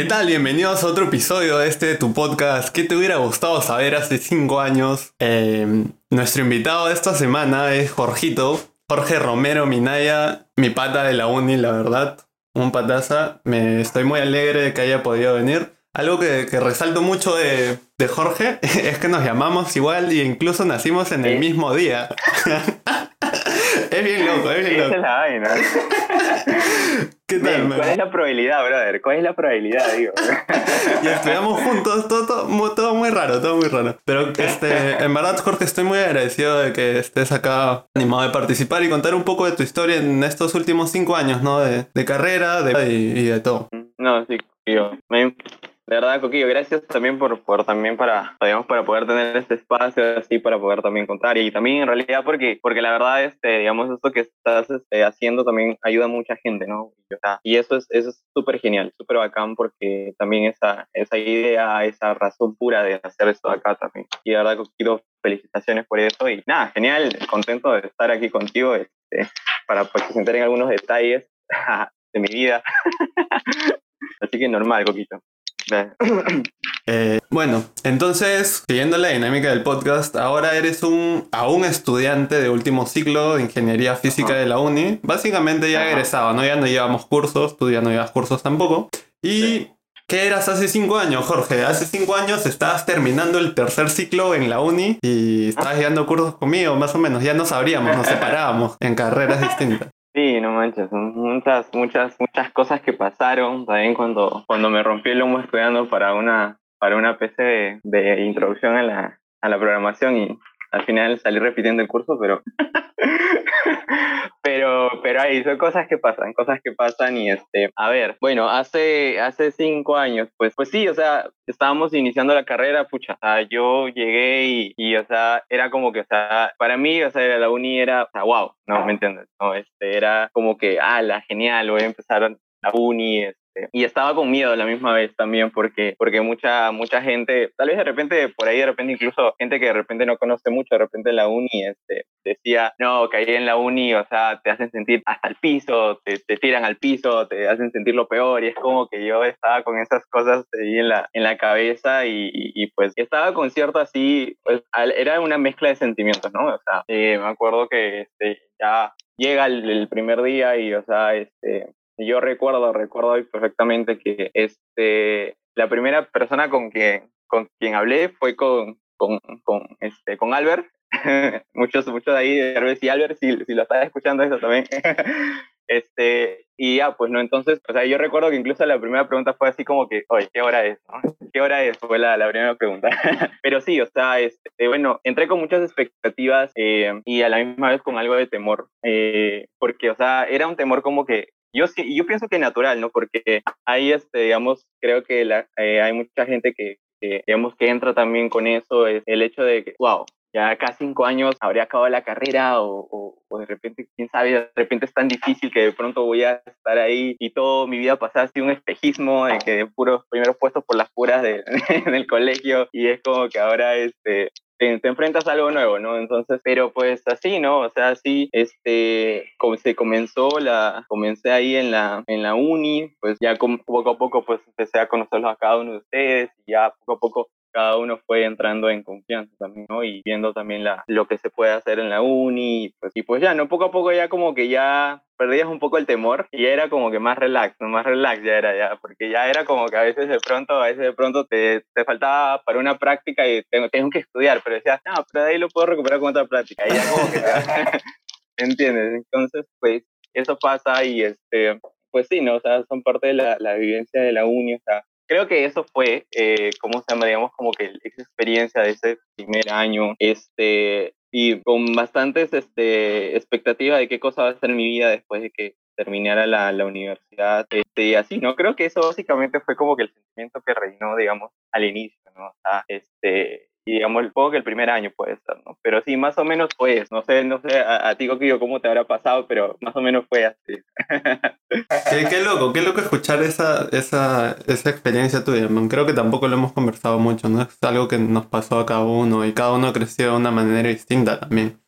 ¿Qué tal? Bienvenidos a otro episodio de este tu podcast. ¿Qué te hubiera gustado saber hace cinco años? Eh, nuestro invitado de esta semana es Jorgito, Jorge Romero Minaya, mi pata de la uni, la verdad. Un pataza. Me estoy muy alegre de que haya podido venir. Algo que, que resalto mucho de, de Jorge es que nos llamamos igual y incluso nacimos en el mismo día. es bien loco, es bien Esa loco. es la vaina. ¿Qué tal, man? ¿Cuál es la probabilidad, brother? ¿Cuál es la probabilidad, digo? Y estudiamos juntos, todo, todo, todo muy raro, todo muy raro. Pero este, en verdad, Jorge, estoy muy agradecido de que estés acá animado de participar y contar un poco de tu historia en estos últimos cinco años, ¿no? De, de carrera de, y, y de todo. No, sí. Men, De verdad, Coquillo, gracias también por, por también para, digamos, para poder tener este espacio así, para poder también contar. Y también en realidad porque, porque la verdad, este, digamos, esto que estás este, haciendo también ayuda a mucha gente, ¿no? Y, eso es eso es súper genial, súper bacán porque también esa, esa idea, esa razón pura de hacer esto acá también. Y de verdad, Coquillo, felicitaciones por eso. Y nada, genial, contento de estar aquí contigo este, para pues, que se enteren algunos detalles de mi vida. Así que normal, Coquito. Eh, bueno, entonces, siguiendo la dinámica del podcast, ahora eres un aún estudiante de último ciclo de Ingeniería Física de la Uni. Básicamente ya Ajá. egresado, ¿no? Ya no llevamos cursos, tú ya no llevas cursos tampoco. Y... Sí. ¿Qué eras hace cinco años, Jorge? Hace cinco años estabas terminando el tercer ciclo en la uni y estabas llevando cursos conmigo, más o menos. Ya nos sabríamos, nos separábamos en carreras distintas. Sí, no manches, son muchas, muchas, muchas cosas que pasaron también cuando, cuando me rompí el lomo estudiando para una, para una PC de, de introducción a la, a la programación y al final salí repitiendo el curso, pero, pero, pero ahí son cosas que pasan, cosas que pasan y este, a ver, bueno, hace, hace cinco años, pues, pues sí, o sea, estábamos iniciando la carrera, pucha, o sea, yo llegué y, y, o sea, era como que, o sea, para mí, o sea, la uni era, o sea, wow, no, ¿me entiendes? No, este, era como que, ah, la genial, voy a empezar la uni, y estaba con miedo a la misma vez también porque, porque mucha, mucha gente, tal vez de repente, por ahí de repente incluso gente que de repente no conoce mucho, de repente en la uni, este, decía, no, caí en la uni, o sea, te hacen sentir hasta el piso, te, tiran al piso, te hacen sentir lo peor, y es como que yo estaba con esas cosas ahí en la, en la cabeza y, y, pues estaba con cierto así, pues era una mezcla de sentimientos, ¿no? O sea, eh, me acuerdo que este, ya llega el primer día y, o sea, este, yo recuerdo, recuerdo hoy perfectamente que este, la primera persona con quien, con quien hablé fue con, con, con, este, con Albert. muchos, muchos de ahí, vez si Albert, si, si lo estás escuchando eso también. este, y ya, pues no, entonces, o sea, yo recuerdo que incluso la primera pregunta fue así como que, oye, ¿qué hora es? no? ¿Qué hora es? Fue la, la primera pregunta. Pero sí, o sea, este, bueno, entré con muchas expectativas eh, y a la misma vez con algo de temor, eh, porque, o sea, era un temor como que yo sí, yo pienso que natural, ¿no? Porque ahí, este, digamos, creo que la, eh, hay mucha gente que, digamos, que entra también con eso, es el hecho de que, wow, ya acá cinco años habría acabado la carrera o, o, de repente, quién sabe, de repente es tan difícil que de pronto voy a estar ahí y todo mi vida pasada así un espejismo de que de puros primeros puestos por las puras de, del colegio y es como que ahora, este, te, enfrentas a algo nuevo, ¿no? Entonces, pero pues así, ¿no? O sea, así, este, como se comenzó la, comencé ahí en la, en la uni, pues ya poco a poco pues empecé a conocerlos a cada uno de ustedes y ya poco a poco cada uno fue entrando en confianza también, ¿no? Y viendo también la, lo que se puede hacer en la uni, pues, y pues ya, ¿no? Poco a poco ya como que ya perdías un poco el temor y ya era como que más relax, ¿no? Más relax ya era ya, porque ya era como que a veces de pronto, a veces de pronto te, te faltaba para una práctica y tengo, tengo que estudiar, pero decías, no, pero de ahí lo puedo recuperar con otra práctica, y ya como que, ¿entiendes? Entonces, pues, eso pasa y este, pues sí, ¿no? O sea, son parte de la, la vivencia de la uni, o sea, creo que eso fue, eh, ¿cómo se llama? Digamos, como que esa experiencia de ese primer año, este, y con bastantes este, expectativas de qué cosa va a ser mi vida después de que terminara la, la universidad, este, y así, ¿no? Creo que eso básicamente fue como que el sentimiento que reinó, digamos, al inicio, ¿no? Este, y digamos, el poco que el primer año puede ser, ¿no? Pero sí, más o menos fue eso. No sé, no sé a, a ti, Coquillo, cómo te habrá pasado, pero más o menos fue así. qué, qué, loco, qué loco escuchar esa, esa, esa experiencia tuya, man. Creo que tampoco lo hemos conversado mucho, ¿no? Es algo que nos pasó a cada uno y cada uno creció de una manera distinta también.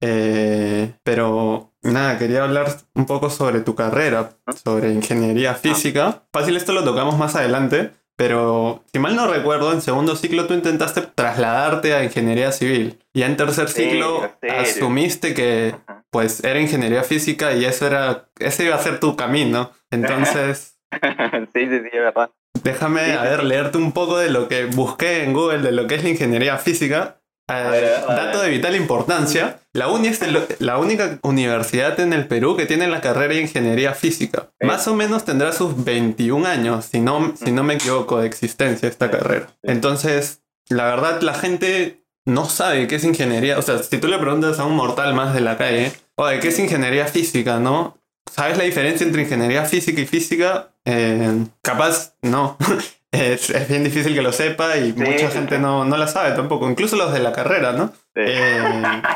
Eh, pero nada, quería hablar un poco sobre tu carrera, sobre ingeniería física. Fácil, esto lo tocamos más adelante, pero si mal no recuerdo, en segundo ciclo tú intentaste trasladarte a ingeniería civil. Y en tercer ciclo asumiste que pues era ingeniería física y eso era, ese iba a ser tu camino. Entonces... sí, sí, sí, es verdad. Déjame, a ver, leerte un poco de lo que busqué en Google de lo que es la ingeniería física. Eh, dato de vital importancia, la UNI es la única universidad en el Perú que tiene la carrera de ingeniería física. Más o menos tendrá sus 21 años, si no, si no me equivoco, de existencia esta carrera. Entonces, la verdad, la gente no sabe qué es ingeniería. O sea, si tú le preguntas a un mortal más de la calle, oye, ¿qué es ingeniería física, no? ¿Sabes la diferencia entre ingeniería física y física? Eh, capaz, no. es, bien difícil que lo sepa y mucha gente no, no, la sabe tampoco, incluso los de la carrera, ¿no? Eh,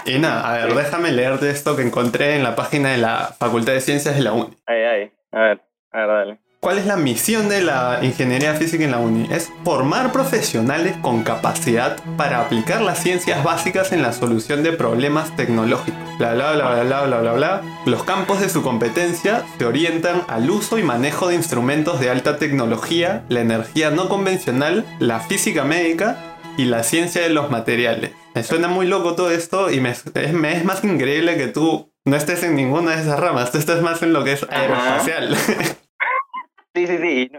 y nada, a ver, déjame leerte esto que encontré en la página de la Facultad de Ciencias de la UNI. Ay, ay, a ver, a ver, dale. ¿Cuál es la misión de la ingeniería física en la UNI? Es formar profesionales con capacidad para aplicar las ciencias básicas en la solución de problemas tecnológicos. Bla bla bla bla bla bla bla bla. Los campos de su competencia se orientan al uso y manejo de instrumentos de alta tecnología, la energía no convencional, la física médica y la ciencia de los materiales. Me suena muy loco todo esto y me, es, me es más increíble que tú no estés en ninguna de esas ramas, tú estás más en lo que es aeroespacial. Sí, sí, sí.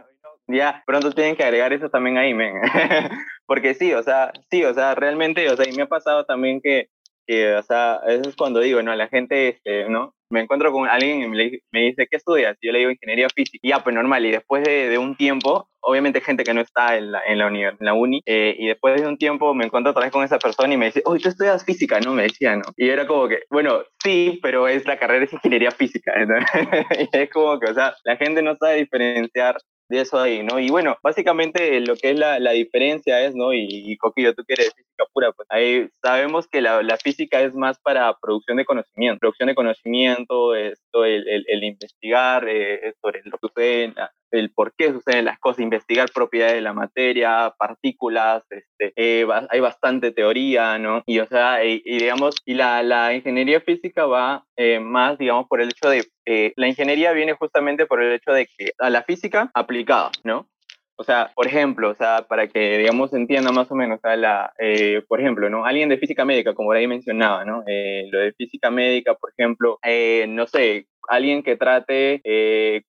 ya pronto tienen que agregar eso también ahí, men. Porque sí, o sea, sí, o sea, realmente, o sea, y me ha pasado también que, que o sea, eso es cuando digo, ¿no? La gente, este, ¿no? Me encuentro con alguien y me, me dice, ¿qué estudias? Y yo le digo ingeniería física. Y ya, pues normal. Y después de, de un tiempo, obviamente gente que no está en la, en la, uni, en la uni eh, y después de un tiempo me encuentro otra vez con esa persona y me dice, oye, tú estudias física, ¿no? Me decía, ¿no? Y era como que, bueno, sí, pero es la carrera es ingeniería física. y es como que, o sea, la gente no sabe diferenciar de eso ahí, ¿no? Y bueno, básicamente lo que es la, la diferencia es, ¿no? Y, y, Coquillo, tú que eres física pura, pues ahí sabemos que la, la, física es más para producción de conocimiento, producción de conocimiento, esto, el, el, el investigar eh, sobre lo que sucede, el por qué suceden las cosas, investigar propiedades de la materia, partículas, este, eh, hay bastante teoría, ¿no? Y o sea, y, y digamos, y la, la, ingeniería física va eh, más, digamos, por el hecho de, eh, la ingeniería viene justamente por el hecho de que a la física aplicada, ¿no? O sea, por ejemplo, o sea, para que, digamos, entienda más o menos, o sea, la, eh, por ejemplo, ¿no? Alguien de física médica, como ahí mencionaba, ¿no? Eh, lo de física médica, por ejemplo, eh, no sé, alguien que trate,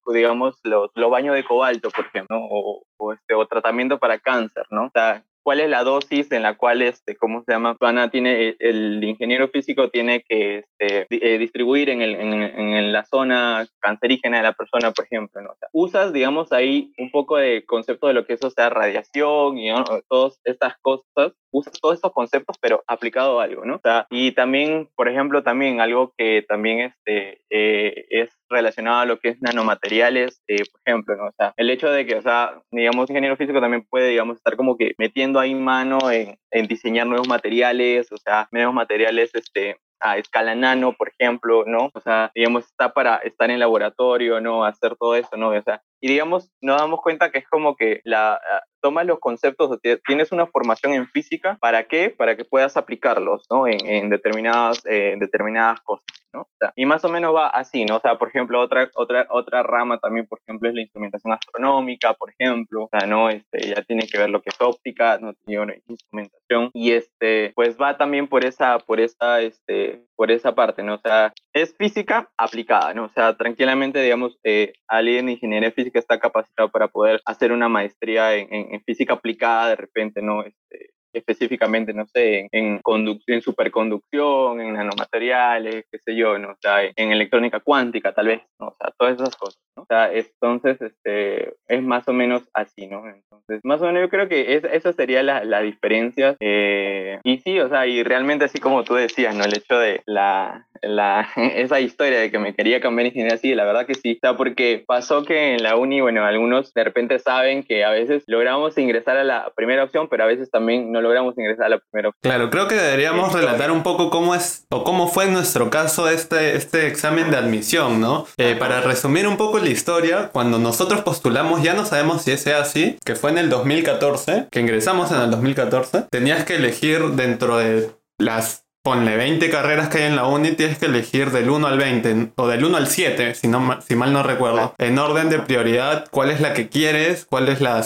digamos, los, los baños de cobalto, por ejemplo, ¿no? o, o, este, o tratamiento para cáncer, ¿no? O sea, cuál es la dosis en la cual, este, ¿cómo se llama? Tiene, el ingeniero físico tiene que este, eh, distribuir en, el, en, la zona cancerígena de la persona, por ejemplo, ¿no? O sea, usas, digamos, ahí un poco de concepto de lo que eso sea radiación y todas estas cosas, usas todos estos conceptos, pero aplicado a algo, ¿no? O sea, y también, por ejemplo, también algo que también este, eh, es relacionado a lo que es nanomateriales, eh, por ejemplo, ¿no? O sea, el hecho de que, o sea, digamos, ingeniero físico también puede, digamos, estar como que metiendo ahí mano en diseñar nuevos materiales, o sea, nuevos materiales, este, a escala nano, por ejemplo, ¿no? O sea, digamos, está para estar en laboratorio, ¿no? Hacer todo eso, ¿no? O sea, y digamos, nos damos cuenta que es como que la, tomas los conceptos, tienes una formación en física, ¿para qué? Para que puedas aplicarlos, ¿no? En, en determinadas, eh, en determinadas cosas, ¿no? O sea, y más o menos va así, ¿no? O sea, por ejemplo, otra, otra, otra rama también, por ejemplo, es la instrumentación astronómica, por ejemplo, o sea, ¿no? Este, ya tiene que ver lo que es óptica, ¿no? Tiene instrumentación, y este, pues va también por esa, por esa, este, por esa parte, ¿no? O sea, es física aplicada, ¿no? O sea, tranquilamente, digamos, eh, alguien de ingeniería física está capacitado para poder hacer una maestría en, en, en física aplicada de repente, ¿no? Este, específicamente, no sé, en, en, en superconducción, en nanomateriales, qué sé yo, ¿no? O sea, en electrónica cuántica tal vez, ¿no? O sea, todas esas cosas, ¿no? O sea, entonces, este, es más o menos así, ¿no? Entonces, más o menos yo creo que es, esa sería la, la diferencia. Eh, y sí, o sea, y realmente así como tú decías, ¿no? El hecho de la, la, esa historia de que me quería cambiar ingeniería, sí, la verdad que sí. O sea, porque pasó que en la uni, bueno, algunos de repente saben que a veces logramos ingresar a la primera opción, pero a veces también no logramos ingresar a la primera opción. Claro, creo que deberíamos sí, relatar un poco cómo es o cómo fue en nuestro caso este, este examen de admisión, ¿no? Eh, para resumir un poco la historia, cuando nosotros postulamos, ya no sabemos si ese así, que fue en el 2014, que ingresamos en el 2014, tenías que elegir dentro de las ponle 20 carreras que hay en la uni, tienes que elegir del 1 al 20 o del 1 al 7, si, no, si mal no recuerdo. En orden de prioridad, cuál es la que quieres, cuál es la,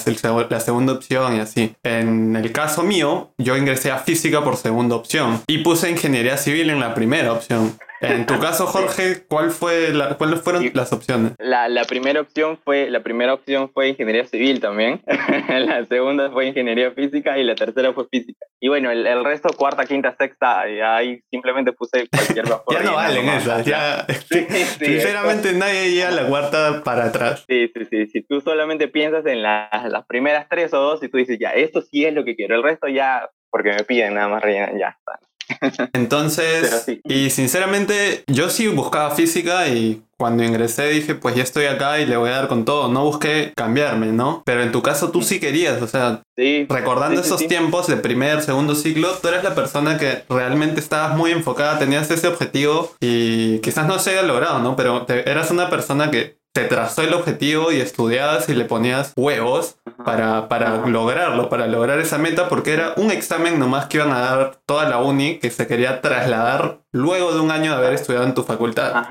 la segunda opción y así. En el caso mío, yo ingresé a física por segunda opción y puse ingeniería civil en la primera opción. En tu caso, Jorge, ¿cuál fue la, ¿cuáles fueron las opciones? La, la, primera opción fue, la primera opción fue ingeniería civil también. la segunda fue ingeniería física y la tercera fue física. Y bueno, el, el resto, cuarta, quinta, sexta, ahí simplemente puse cualquier Ya no valen esas, ya. sinceramente nadie llega a la cuarta para atrás. Sí, sí, sí. Si tú solamente piensas en las primeras tres o dos y tú dices, ya, esto sí es lo que quiero, el resto ya, porque me piden nada más rellenar, ya está. Entonces, y sinceramente, yo sí buscaba física y cuando ingresé dije, pues ya estoy acá y le voy a dar con todo. No busqué cambiarme, ¿no? Pero en tu caso tú sí querías, o sea, recordando esos tiempos de primer, segundo ciclo, tú eres la persona que realmente estabas muy enfocada, tenías ese objetivo y quizás no se haya logrado, ¿no? Pero eras una persona que te trazó el objetivo y estudiabas y le ponías huevos para, para lograrlo, para lograr esa meta, porque era un examen nomás que iban a dar toda la uni que se quería trasladar luego de un año de haber estudiado en tu facultad.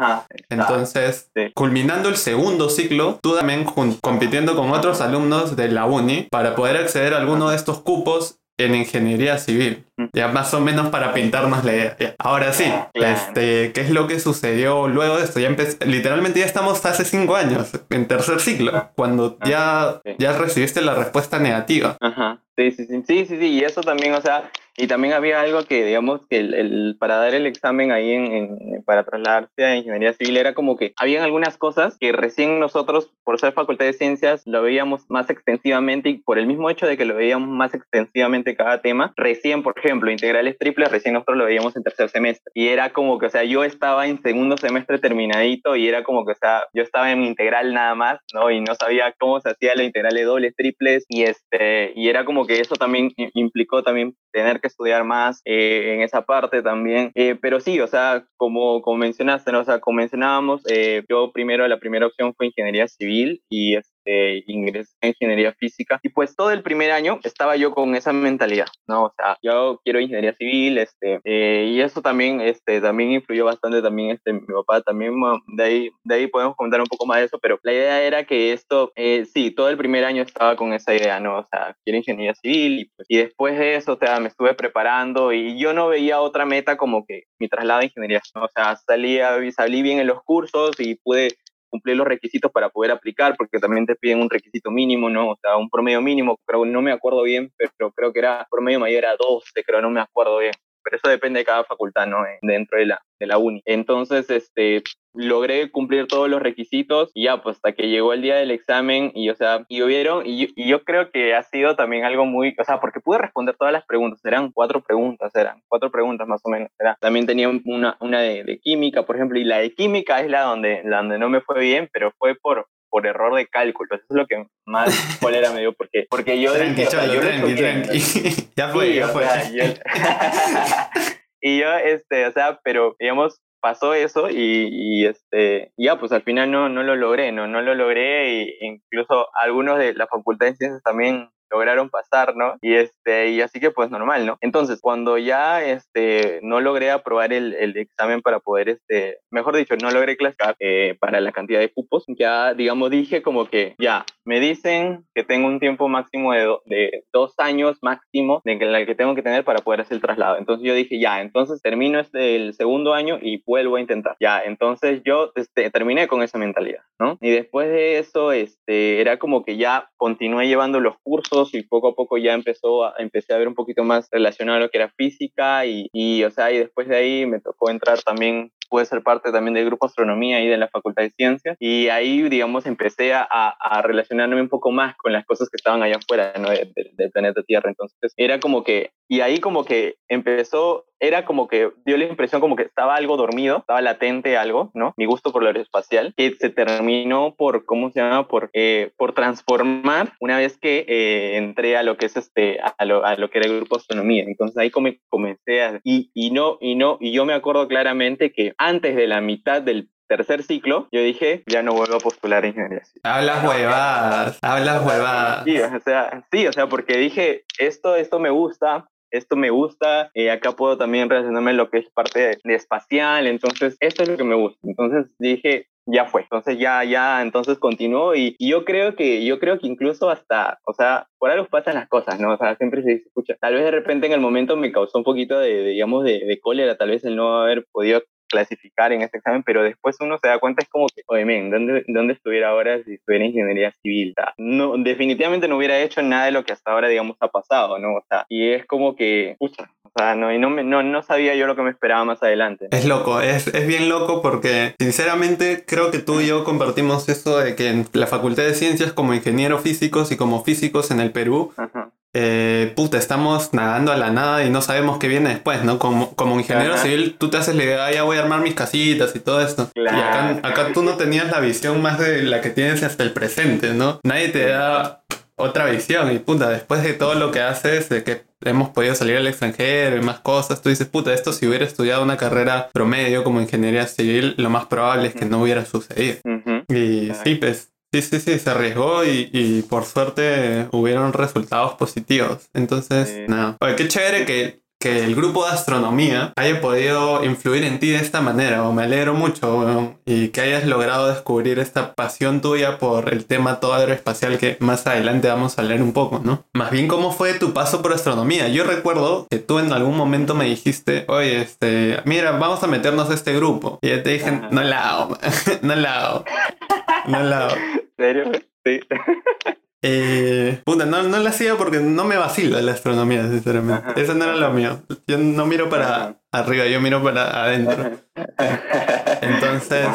Entonces, culminando el segundo ciclo, tú también compitiendo con otros alumnos de la uni para poder acceder a alguno de estos cupos en ingeniería civil. Ya más o menos para pintarnos la idea. Ahora sí, este, ¿qué es lo que sucedió luego de esto? Ya literalmente ya estamos hace cinco años, en tercer ciclo, cuando ya, ya recibiste la respuesta negativa. Ajá. Sí, sí, sí, sí, sí, sí, y eso también, o sea, y también había algo que, digamos, que el, el para dar el examen ahí, en, en, para trasladarse a ingeniería civil, era como que habían algunas cosas que recién nosotros, por ser facultad de ciencias, lo veíamos más extensivamente y por el mismo hecho de que lo veíamos más extensivamente cada tema, recién, por ejemplo, integrales triples, recién nosotros lo veíamos en tercer semestre. Y era como que, o sea, yo estaba en segundo semestre terminadito y era como que, o sea, yo estaba en integral nada más, ¿no? Y no sabía cómo se hacía la integral de dobles, triples y este, y era como que eso también implicó también tener que estudiar más eh, en esa parte también. Eh, pero sí, o sea, como, como mencionaste, ¿no? o sea, como mencionábamos, eh, yo primero, la primera opción fue ingeniería civil y este, ingresé en ingeniería física y pues todo el primer año estaba yo con esa mentalidad, ¿no? O sea, yo quiero ingeniería civil, este, y eso también, este, también influyó bastante también, este, mi papá también, de ahí, de ahí podemos comentar un poco más de eso, pero la idea era que esto, sí, todo el primer año estaba con esa idea, ¿no? O sea, quiero ingeniería civil y, pues, y después de eso, o sea, me estuve preparando y yo no veía otra meta como que mi traslado a ingeniería, O sea, salía, salí bien en los cursos y pude cumplir los requisitos para poder aplicar, porque también te piden un requisito mínimo, ¿no? O sea, un promedio mínimo, creo, no me acuerdo bien, pero creo que era promedio mayor a 12, creo, no me acuerdo bien. Pero eso depende de cada facultad, ¿no? Dentro de la, de la uni. Entonces, este, logré cumplir todos los requisitos y ya, pues hasta que llegó el día del examen y, o sea, y hubieron, y, yo creo que ha sido también algo muy, o sea, porque pude responder todas las preguntas, eran cuatro preguntas, eran cuatro preguntas más o menos, era. También tenía una, una de, química, por ejemplo, y la de química es la donde, la donde no me fue bien, pero fue por, por error de cálculo. Eso es lo que más cólera me dio porque, porque yo tranqui, yo ya fue, ya fue. y yo, este, o sea, pero digamos, pasó eso y, este, ya, pues al final no, no lo logré, no, no lo logré e incluso algunos de la Facultad de Ciencias también lograron pasar, ¿no? Y este, y así que pues normal, ¿no? Entonces, cuando ya este, no logré aprobar el, el examen para poder, este, mejor dicho, no logré clasificar eh, para la cantidad de cupos, ya, digamos, dije como que ya, me dicen que tengo un tiempo máximo de, de dos años máximo de el que tengo que tener para poder hacer el traslado. Entonces yo dije, ya, entonces termino este, el segundo año y vuelvo a intentar. Ya, entonces yo este, terminé con esa mentalidad, ¿no? Y después de eso, este, era como que ya continué llevando los cursos y poco a poco ya empezó a, empecé a ver un poquito más relacionado a lo que era física y, y, o sea, y después de ahí me tocó entrar también pude ser parte también del grupo astronomía y de la Facultad de Ciencias y ahí, digamos, empecé a, a relacionarme un poco más con las cosas que estaban allá afuera ¿no? del planeta Tierra. Entonces, era como que, y ahí como que empezó, era como que dio la impresión como que estaba algo dormido, estaba latente algo, ¿no? Mi gusto por lo aeroespacial, que se terminó por, ¿cómo se llama? Por, eh, por transformar una vez que eh, entré a lo que es este, a lo, a lo que era el grupo astronomía. Entonces ahí como comencé a, y, y no, y no, y yo me acuerdo claramente que antes de la mitad del tercer ciclo, yo dije, ya no vuelvo a postular ingeniería Hablas huevadas, hablas huevadas. Sí, o sea, sí, o sea, porque dije, esto, esto me gusta, esto me gusta, eh, acá puedo también relacionarme lo que es parte de, espacial, entonces esto es lo que me gusta. Entonces dije, ya fue. Entonces ya, ya, entonces continuó y, yo creo que, yo creo que incluso hasta, o sea, por algo pasan las cosas, ¿no? O sea, siempre se escucha, tal vez de repente en el momento me causó un poquito de, digamos, de, de, cólera, tal vez el no haber podido clasificar en este examen, pero después uno se da cuenta, es como que, oye, men, ¿dónde, ¿dónde estuviera ahora si estuviera en ingeniería civil? no, definitivamente no hubiera hecho nada de lo que hasta ahora, digamos, ha pasado, ¿no? O sea, y es como que, pucha, o sea, no, y no, no, no sabía yo lo que me esperaba más adelante. Es loco, es, es bien loco porque, sinceramente, creo que tú y yo compartimos eso de que en la Facultad de Ciencias, como ingenieros físicos y como físicos en el Perú, Ajá eh, puta, estamos nadando a la nada y no sabemos qué viene después, ¿no? Como, como ingeniero civil, tú te haces la idea, ya voy a armar mis casitas y todo esto. Y acá, acá tú no tenías la visión más de la que tienes hasta el presente, ¿no? Nadie te da otra visión y puta, después de todo lo que haces, de que hemos podido salir al extranjero y más cosas, tú dices, puta, esto si hubiera estudiado una carrera promedio como ingeniería civil, lo más probable es que no hubiera sucedido. Y sí, pues Sí, sí, sí, se arriesgó y, por suerte hubieron resultados positivos. Entonces, nada. Oye, qué chévere que, que, el grupo de astronomía haya podido influir en ti de esta manera. O me alegro mucho, y que hayas logrado descubrir esta pasión tuya por el tema todo aeroespacial que más adelante vamos a leer un poco, ¿no? Más bien, ¿cómo fue tu paso por astronomía? Yo recuerdo que tú en algún momento me dijiste, oye, este, mira, vamos a meternos a este grupo. Y yo te dije, no la hago, no la hago. No la serio? Sí. Eh, puta, no, no la hacía porque no me vacila la astronomía, sinceramente. Eso no era lo mío. Yo no miro para arriba, yo miro para adentro. Entonces,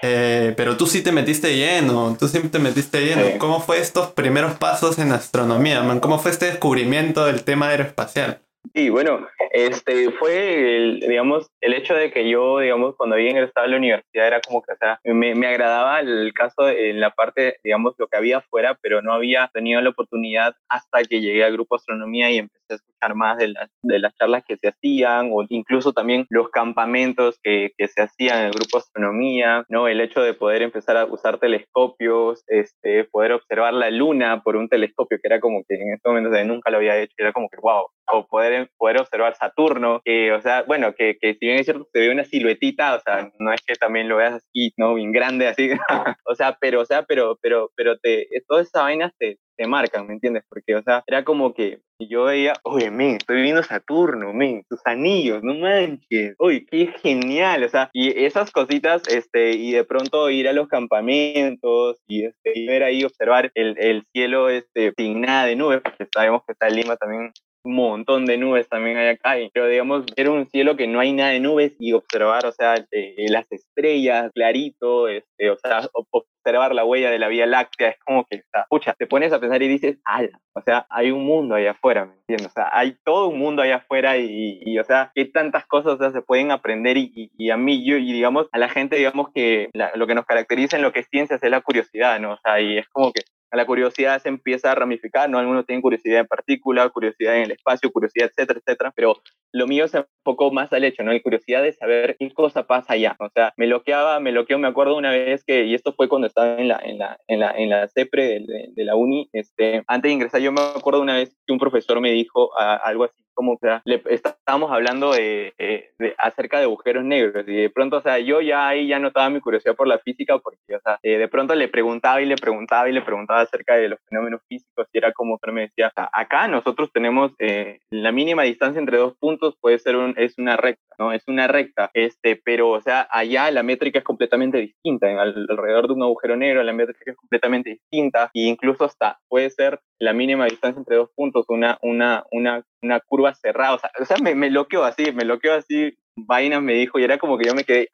eh, pero tú sí te metiste lleno, tú sí te metiste lleno. ¿Cómo fue estos primeros pasos en astronomía, man? ¿Cómo fue este descubrimiento del tema aeroespacial? Sí, bueno, este fue, el, digamos, el hecho de que yo, digamos, cuando había ingresado a la universidad era como que, o sea, me, me agradaba el caso en la parte, digamos, lo que había afuera, pero no había tenido la oportunidad hasta que llegué al grupo astronomía y empecé a escuchar más de las, de las charlas que se hacían o incluso también los campamentos que, que se hacían en el grupo astronomía, ¿no? El hecho de poder empezar a usar telescopios, este, poder observar la luna por un telescopio, que era como que en este momento nunca lo había hecho, era como que, wow, o poder, poder observar Saturno, que, o sea, bueno, que, que si bien es cierto, se ve una siluetita, o sea, no es que también lo veas así, ¿no? Bien grande, así, o sea, pero, o sea, pero, pero, pero te, todas esas vainas te, te marcan, ¿me entiendes? Porque, o sea, era como que yo veía, oye, men, estoy viendo Saturno, men, sus anillos, no manches, oye, qué genial, o sea, y esas cositas, este, y de pronto ir a los campamentos y, este, y ver ahí, observar el, el cielo, este, sin nada de nubes, porque sabemos que está en Lima también un montón de nubes también hay acá, pero digamos, ver un cielo que no hay nada de nubes y observar, o sea, eh, las estrellas clarito, este, o sea, observar la huella de la Vía Láctea, es como que, está, pucha, te pones a pensar y dices, ala, o sea, hay un mundo allá afuera, ¿me entiendes? O sea, hay todo un mundo allá afuera y, y o sea, que tantas cosas o sea, se pueden aprender y, y, a mí, yo, y digamos, a la gente, digamos que lo que nos caracteriza en lo que es ciencias es la curiosidad, ¿no? O sea, y es como que la curiosidad se empieza a ramificar, ¿no? Algunos tienen curiosidad en partículas, curiosidad en el espacio, curiosidad, etcétera, etcétera, pero lo mío se enfocó más al hecho, ¿no? La curiosidad de saber qué cosa pasa allá. O sea, me loqueaba, me loqueó, me acuerdo una vez que, y esto fue cuando estaba en la, en la, en la, en la CEPRE de, la uni, este, antes de ingresar, yo me acuerdo una vez que un profesor me dijo algo así como que le, estábamos hablando de, de, acerca de agujeros negros y de pronto, o sea, yo ya ahí ya notaba mi curiosidad por la física porque, o sea, eh, de pronto le preguntaba y le preguntaba y le preguntaba acerca de los fenómenos físicos y era como que me decía, acá nosotros tenemos eh, la mínima distancia entre dos puntos puede ser un, es una recta, ¿no? Es una recta, este, pero, o sea, allá la métrica es completamente distinta, en, alrededor de un agujero negro la métrica es completamente distinta e incluso hasta puede ser la mínima distancia entre dos puntos, una, una, una, una curva cerrada. O sea, me, me loqueó así, me loqueó así. Vainas me dijo y era como que yo me quedé,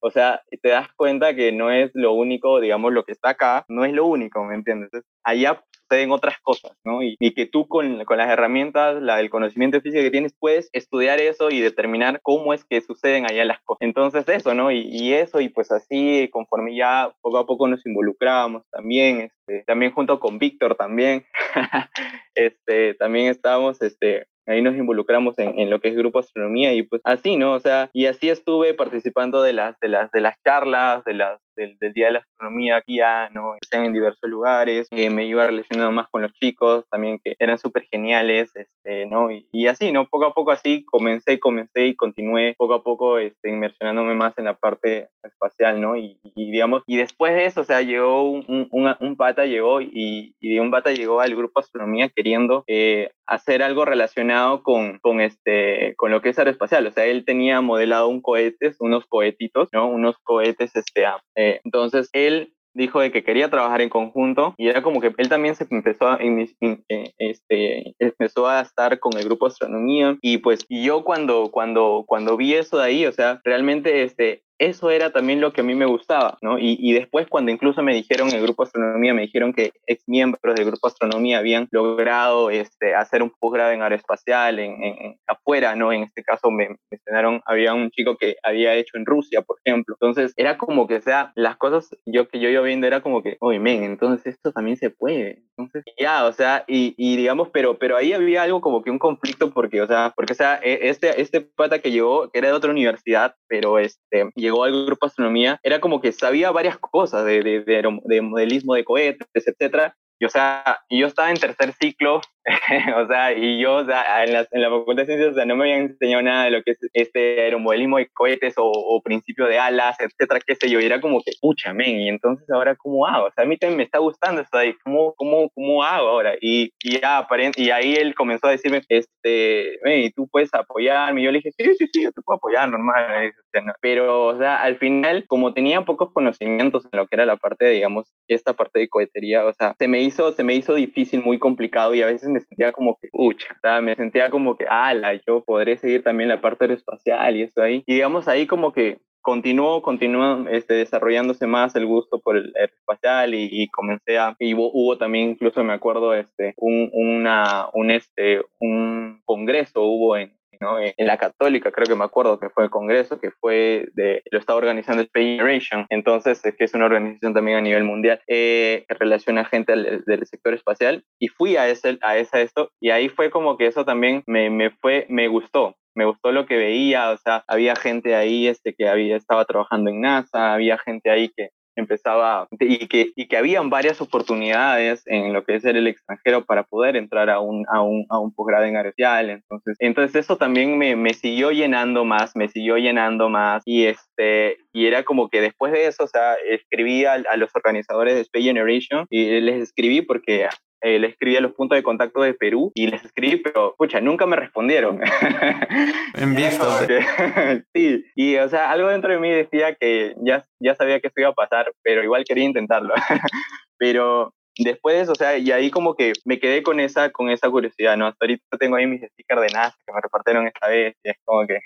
o sea, te das cuenta que no es lo único, digamos, lo que está acá, no es lo único, ¿me entiendes? Allá suceden otras cosas, ¿no? Y, que tú con, con, las herramientas, la del conocimiento físico que tienes, puedes estudiar eso y determinar cómo es que suceden allá las cosas. Entonces eso, ¿no? Y, eso, y pues así, conforme ya poco a poco nos involucrábamos también, este, también junto con Víctor también, este, también estábamos, este, ahí nos involucramos en, en, lo que es grupo astronomía y pues así, ¿no? O sea, y así estuve participando de las, de las, de las charlas, de las, del, Día de la Astronomía aquí, ya, ¿no? en diversos lugares, eh, me iba relacionando más con los chicos también que eran súper geniales, este, ¿no? Y, así, ¿no? Poco a poco así comencé, comencé y continué poco a poco este, inmersionándome más en la parte espacial, ¿no? Y, digamos, y después de eso, o sea, llegó un, un, pata, llegó y, y, un pata llegó al grupo Astronomía queriendo eh, hacer algo relacionado con, con, este, con lo que es aeroespacial, o sea, él tenía modelado un cohetes, unos cohetitos, ¿no? Unos cohetes, este, eh, entonces él dijo de que quería trabajar en conjunto y era como que él también se empezó a, eh, este, empezó a estar con el grupo astronomía y pues yo cuando, cuando, cuando vi eso de ahí, o sea, realmente este, eso era también lo que a mí me gustaba, ¿no? Y, después cuando incluso me dijeron en el grupo astronomía, me dijeron que ex miembros del grupo astronomía habían logrado este, hacer un posgrado en aeroespacial en, en, afuera, ¿no? En este caso me mencionaron, había un chico que había hecho en Rusia, por ejemplo. Entonces era como que, o sea, las cosas yo que yo iba viendo era como que, oye, men, entonces esto también se puede. Entonces, ya, o sea, y, y, digamos, pero, pero ahí había algo como que un conflicto porque, o sea, porque, o sea, e, este, este pata que llegó, que era de otra universidad, pero este, llegó al grupo astronomía, era como que sabía varias cosas de, de, de, modelismo de cohetes, etcétera, y o sea, yo estaba en tercer ciclo, o sea, y yo, o sea, en la, en la Facultad de Ciencias, o sea, no me habían enseñado nada de lo que es este aeromodelismo de cohetes o, o principio de alas, etcétera, qué sé yo, y era como que, pucha, men, y entonces ahora, ¿cómo hago? O sea, a mí también me está gustando esto ahí, ¿cómo, cómo, cómo hago ahora? Y, y ya, y ahí él comenzó a decirme, este, men, tú puedes apoyarme, y yo le dije, sí, sí, sí, yo te puedo apoyar, normal, pero, o sea, al final, como tenía pocos conocimientos en lo que era la parte, de, digamos, esta parte de cohetería, o sea, se me hizo, se me hizo difícil, muy complicado y a veces me sentía como que, pucha, me sentía como que, ala, yo podré seguir también la parte aeroespacial y eso ahí. Y digamos ahí como que continuó, continuó este, desarrollándose más el gusto por el aeroespacial y, y comencé a, y hubo, también, incluso me acuerdo, este, un, una, un, este, un congreso hubo en, eh, en la católica, creo que me acuerdo que fue el congreso, que fue de, lo estaba organizando Space Generation, entonces, que es una organización también a nivel mundial, eh, que relaciona gente del, sector espacial, y fui a ese, a esa esto, y ahí fue como que eso también me, me fue, me gustó, me gustó lo que veía, o sea, había gente ahí este, que había, estaba trabajando en NASA, había gente ahí que, empezaba y que, y que habían varias oportunidades en lo que es el extranjero para poder entrar a un, a un, a un posgrado en aeroespacial. Entonces, entonces eso también me, me, siguió llenando más, me siguió llenando más y este, y era como que después de eso, o sea, escribí a, a los organizadores de Space Generation y les escribí porque eh, le escribí a los puntos de contacto de Perú y les escribí, pero, pucha, nunca me respondieron. En visto. sí, y o sea, algo dentro de mí decía que ya, ya sabía que esto iba a pasar, pero igual quería intentarlo. pero después o sea, y ahí como que me quedé con esa, con esa curiosidad, ¿no? Hasta ahorita tengo ahí mis stickers de NASA que me repartieron esta vez y es como que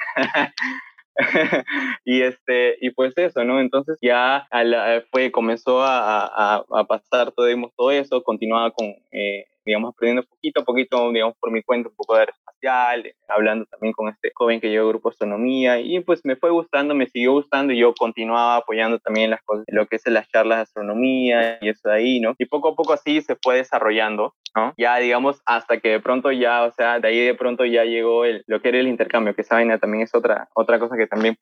y este y pues eso no entonces ya fue comenzó a, a, pasar todo, todo eso continuaba con eh, digamos, aprendiendo poquito a poquito, digamos, por mi cuenta, un poco de aeroespacial, hablando también con este joven que llegó Grupo Astronomía, y pues me fue gustando, me siguió gustando, y yo continuaba apoyando también las cosas, lo que es las charlas de astronomía y eso de ahí, ¿no? Y poco a poco así se fue desarrollando, ¿no? Ya, digamos, hasta que de pronto ya, o sea, de ahí de pronto ya llegó el, lo que era el intercambio, que esa vaina también es otra, otra cosa que también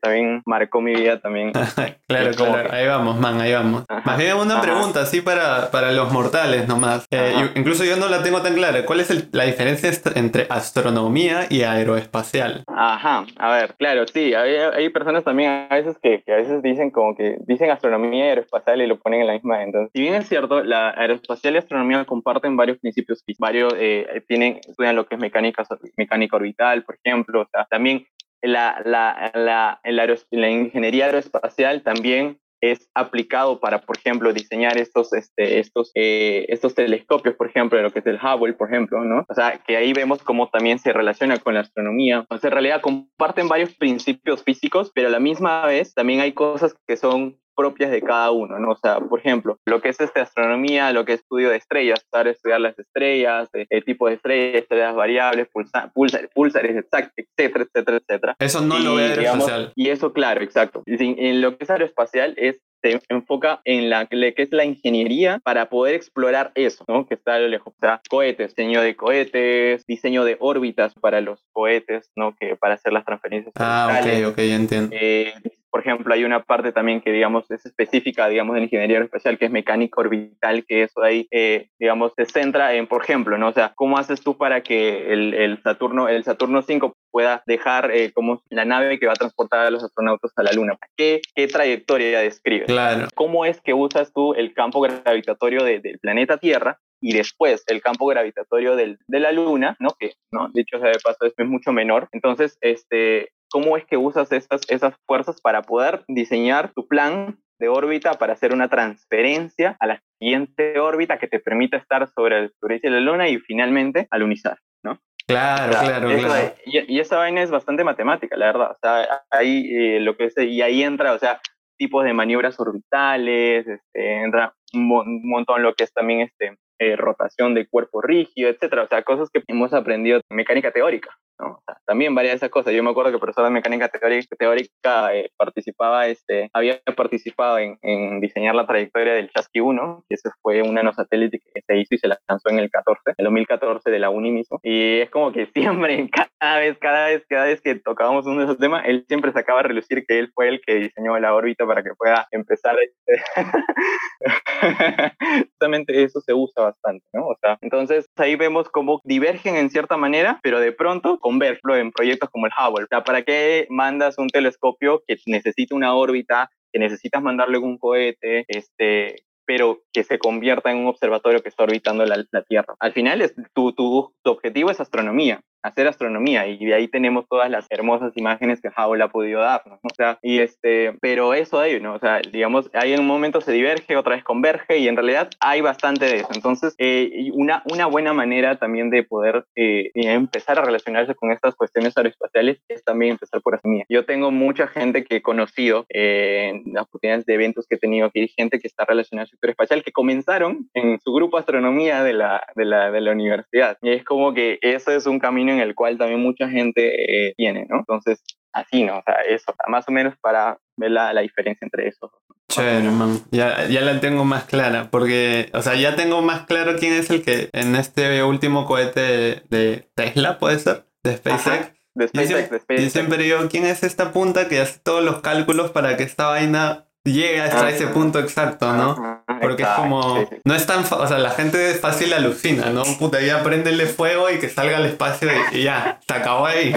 también marcó mi vida también. claro, claro, ahí vamos, man, ahí vamos. Más bien una pregunta así para, para los mortales nomás. Eh, incluso yo no la tengo tan clara. ¿Cuál es la diferencia entre astronomía y aeroespacial? Ajá, a ver, claro, sí, hay, hay personas también a veces que, que, a veces dicen como que dicen astronomía y aeroespacial y lo ponen en la misma. Entonces, si bien es cierto, la aeroespacial y astronomía comparten varios principios, varios, eh, tienen, estudian lo que es mecánica, mecánica orbital, por ejemplo, o sea, también la, la, la, la, ingeniería aeroespacial también es aplicado para, por ejemplo, diseñar estos, este, estos, eh, estos telescopios, por ejemplo, lo que es el Hubble, por ejemplo, ¿no? O sea, que ahí vemos cómo también se relaciona con la astronomía. Entonces, en realidad comparten varios principios físicos, pero a la misma vez también hay cosas que son propias de cada uno, ¿no? O sea, por ejemplo, lo que es esta astronomía, lo que es estudio de estrellas, para estudiar las estrellas, el eh, tipo de estrellas, estrellas variables, pulsa, pulsares, etcétera, etcétera, etcétera. Eso no lo ve aeroespacial. Y eso, claro, exacto. En lo que es aeroespacial es se enfoca en la que es la ingeniería para poder explorar eso, ¿no? Que está a lo lejos. O sea, cohetes, diseño de cohetes, diseño de órbitas para los cohetes, ¿no? Que para hacer las transferencias. Ah, ok, ok, entiendo. Eh, por ejemplo, hay una parte también que, digamos, es específica, digamos, de ingeniería espacial, que es mecánica orbital, que eso ahí, eh, digamos, se centra en, por ejemplo, ¿no? O sea, ¿cómo haces tú para que el, el Saturno, el Saturno 5 pueda dejar eh, como la nave que va a transportar a los astronautas a la Luna? ¿Qué, qué trayectoria describe? Claro. ¿Cómo es que usas tú el campo gravitatorio del planeta Tierra y después el campo gravitatorio del, de la Luna, ¿no? Que, ¿no? Dicho sea de paso, es mucho menor. Entonces, este, ¿cómo es que usas estas, esas fuerzas para poder diseñar tu plan de órbita para hacer una transferencia a la siguiente órbita que te permita estar sobre el superficie de la Luna y finalmente alunizar, ¿no? Claro, claro, claro. Y, y, esa vaina es bastante matemática, la verdad. O sea, ahí eh, lo que es, y ahí entra, o sea, tipos de maniobras orbitales, este, entra un, un montón lo que es también este, eh, rotación de cuerpo rígido, etcétera. O sea, cosas que hemos aprendido en mecánica teórica. ¿No? También varias de esas cosas. Yo me acuerdo que el profesor de mecánica teórica, teórica eh, participaba, este, había participado en, en, diseñar la trayectoria del Chasqui 1, que ese fue un nanosatélite que se hizo y se lanzó en el 14, en el 2014 de la UNI mismo. Y es como que siempre, cada vez, cada vez, cada vez que tocábamos uno de esos temas, él siempre sacaba a relucir que él fue el que diseñó la órbita para que pueda empezar. Este Justamente eso se usa bastante, ¿no? O sea, entonces ahí vemos cómo divergen en cierta manera, pero de pronto convergen en proyectos como el Hubble. O sea, ¿para qué mandas un telescopio que necesita una órbita, que necesitas mandarle un cohete, este, pero que se convierta en un observatorio que está orbitando la, la Tierra. Al final, es, tu, tu, tu, objetivo es astronomía hacer astronomía y de ahí tenemos todas las hermosas imágenes que Hubble ha podido darnos, ¿no? o sea, y este, pero eso de ahí, ¿no? O sea, digamos, ahí en un momento se diverge, otra vez converge y en realidad hay bastante de eso. Entonces, eh, una, una buena manera también de poder eh, empezar a relacionarse con estas cuestiones aeroespaciales es también empezar por astronomía. Yo tengo mucha gente que he conocido eh, en las oportunidades de eventos que he tenido aquí, gente que está relacionada al sector espacial, que comenzaron en su grupo astronomía de la, de la, de la universidad. Y es como que eso es un camino en el cual también mucha gente eh, tiene, ¿no? Entonces, así, ¿no? O sea, eso, más o menos para ver la, la diferencia entre esos. Chévere, man. Ya, ya la tengo más clara, porque, o sea, ya tengo más claro quién es el que en este último cohete de, Tesla, ¿puede ser? De SpaceX. De SpaceX, de SpaceX. Y siempre digo, ¿quién es esta punta que hace todos los cálculos para que esta vaina llegue hasta ese punto exacto, ¿no? Porque es como. No es tan. O sea, la gente fácil alucina, ¿no? Puta, ya prendele fuego y que salga al espacio y, ya, se acabó ahí.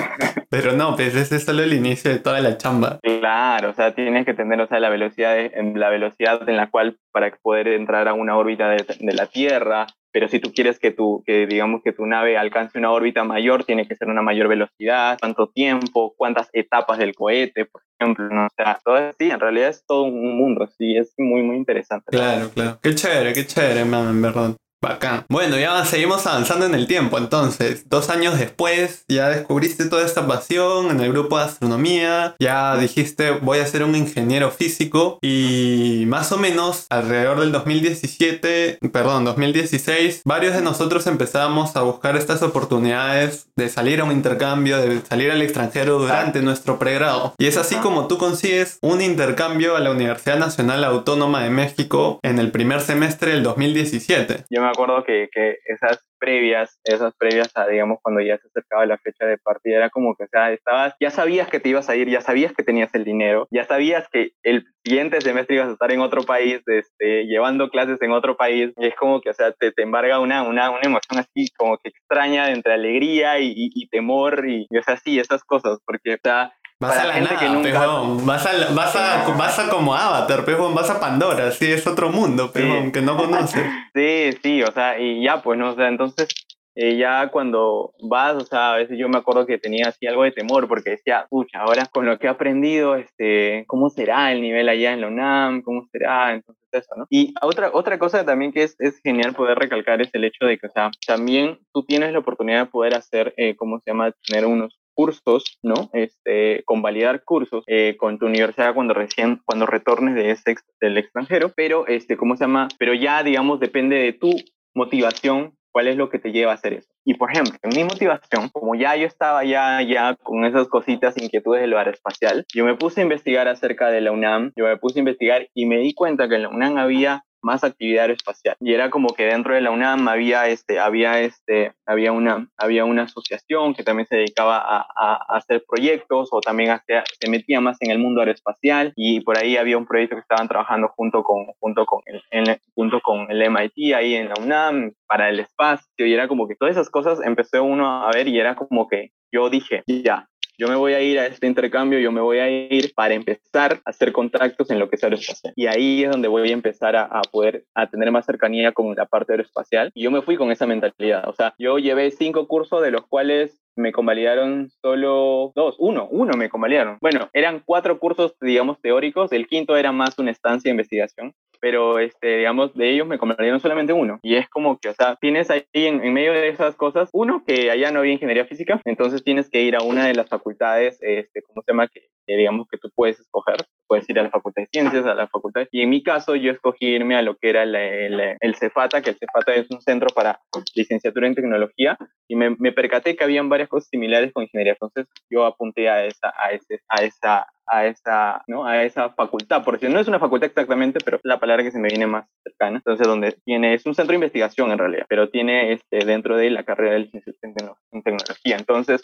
Pero no, pues ese es solo el inicio de toda la chamba. Claro, o sea, tienes que tener, o sea, la velocidad, en la velocidad en la cual para poder entrar a una órbita de, de la Tierra, pero si tú quieres que tu, que digamos que tu nave alcance una órbita mayor, tiene que ser una mayor velocidad, cuánto tiempo, cuántas etapas del cohete, por ejemplo, ¿no? O sea, todo sí, en realidad es todo un mundo, sí, es muy, muy interesante. Claro, claro. Qué chévere, qué chévere, man, en verdad. Bacán. Bueno, ya seguimos avanzando en el tiempo. Entonces, dos años después, ya descubriste toda esta pasión en el grupo de astronomía. Ya dijiste, voy a ser un ingeniero físico. Y más o menos alrededor del 2017, perdón, 2016, varios de nosotros empezamos a buscar estas oportunidades de salir a un intercambio, de salir al extranjero durante nuestro pregrado. Y es así como tú consigues un intercambio a la Universidad Nacional Autónoma de México en el primer semestre del 2017. Yo me acuerdo que, que, esas previas, esas previas a, digamos, cuando ya se acercaba la fecha de partida, era como que, o sea, estabas, ya sabías que te ibas a ir, ya sabías que tenías el dinero, ya sabías que el siguiente semestre ibas a estar en otro país, este, llevando clases en otro país, y es como que, o sea, te, te embarga una, una, una emoción así, como que extraña entre alegría y, y, y temor, y, y, o sea, sí, esas cosas, porque, o sea, Vas a la gente nada, que nunca... Pejón. Vas a, vas, a, vas a como Avatar, pejón. Vas a Pandora, sí, es otro mundo, pejón, sí. que no conoces. sí, sí, o sea, y ya, pues, ¿no? O sea, entonces, eh, ya cuando vas, o sea, a veces yo me acuerdo que tenía así algo de temor, porque decía, pucha, ahora con lo que he aprendido, este, ¿cómo será el nivel allá en la UNAM? ¿Cómo será? Entonces, eso, ¿no? Y otra, otra cosa también que es, es genial poder recalcar es el hecho de que, o sea, también tú tienes la oportunidad de poder hacer, eh, ¿cómo se llama? Tener unos cursos, ¿no? Este, convalidar cursos eh, con tu universidad cuando recién, cuando retornes de ese del extranjero, pero, este, ¿cómo se llama? Pero ya, digamos, depende de tu motivación cuál es lo que te lleva a hacer eso. Y por ejemplo, en mi motivación, como ya yo estaba ya, ya con esas cositas, inquietudes del aeroespacial, yo me puse a investigar acerca de la UNAM, yo me puse a investigar y me di cuenta que en la UNAM había más actividad aeroespacial. Y era como que dentro de la UNAM había, este, había, este, había, una, había una asociación que también se dedicaba a, a, hacer proyectos o también se metía más en el mundo aeroespacial y por ahí había un proyecto que estaban trabajando junto con, junto con, el, junto con el MIT ahí en la UNAM para el espacio y era como que todas esas cosas empezó uno a ver y era como que yo dije, ya, yo me voy a ir a este intercambio, yo me voy a ir para empezar a hacer contactos en lo que es aeroespacial. Y ahí es donde voy a empezar a, a, poder, a tener más cercanía con la parte aeroespacial. Y yo me fui con esa mentalidad. O sea, yo llevé cinco cursos de los cuales me convalidaron solo dos, uno, uno me convalidaron. Bueno, eran cuatro cursos, digamos, teóricos, el quinto era más una estancia de investigación, pero, este, digamos, de ellos me convalidaron solamente uno. Y es como que, o sea, tienes ahí en, en, medio de esas cosas, uno, que allá no había ingeniería física, entonces tienes que ir a una de las facultades, este, ¿cómo se llama? Que, digamos que tú puedes escoger, puedes ir a la Facultad de Ciencias, a la Facultad, y en mi caso yo escogí irme a lo que era el, el, el CEFATA, que el CEFATA es un centro para licenciatura en tecnología, y me, me percaté que habían varias cosas similares con ingeniería. Entonces yo apunté a esa, a ese, a esa, a esa, ¿no? a esa facultad, por decir, no es una facultad exactamente, pero es la palabra que se me viene más cercana. Entonces, donde tiene, es un centro de investigación en realidad, pero tiene este, dentro de la carrera de licenciatura en tecnología. Entonces,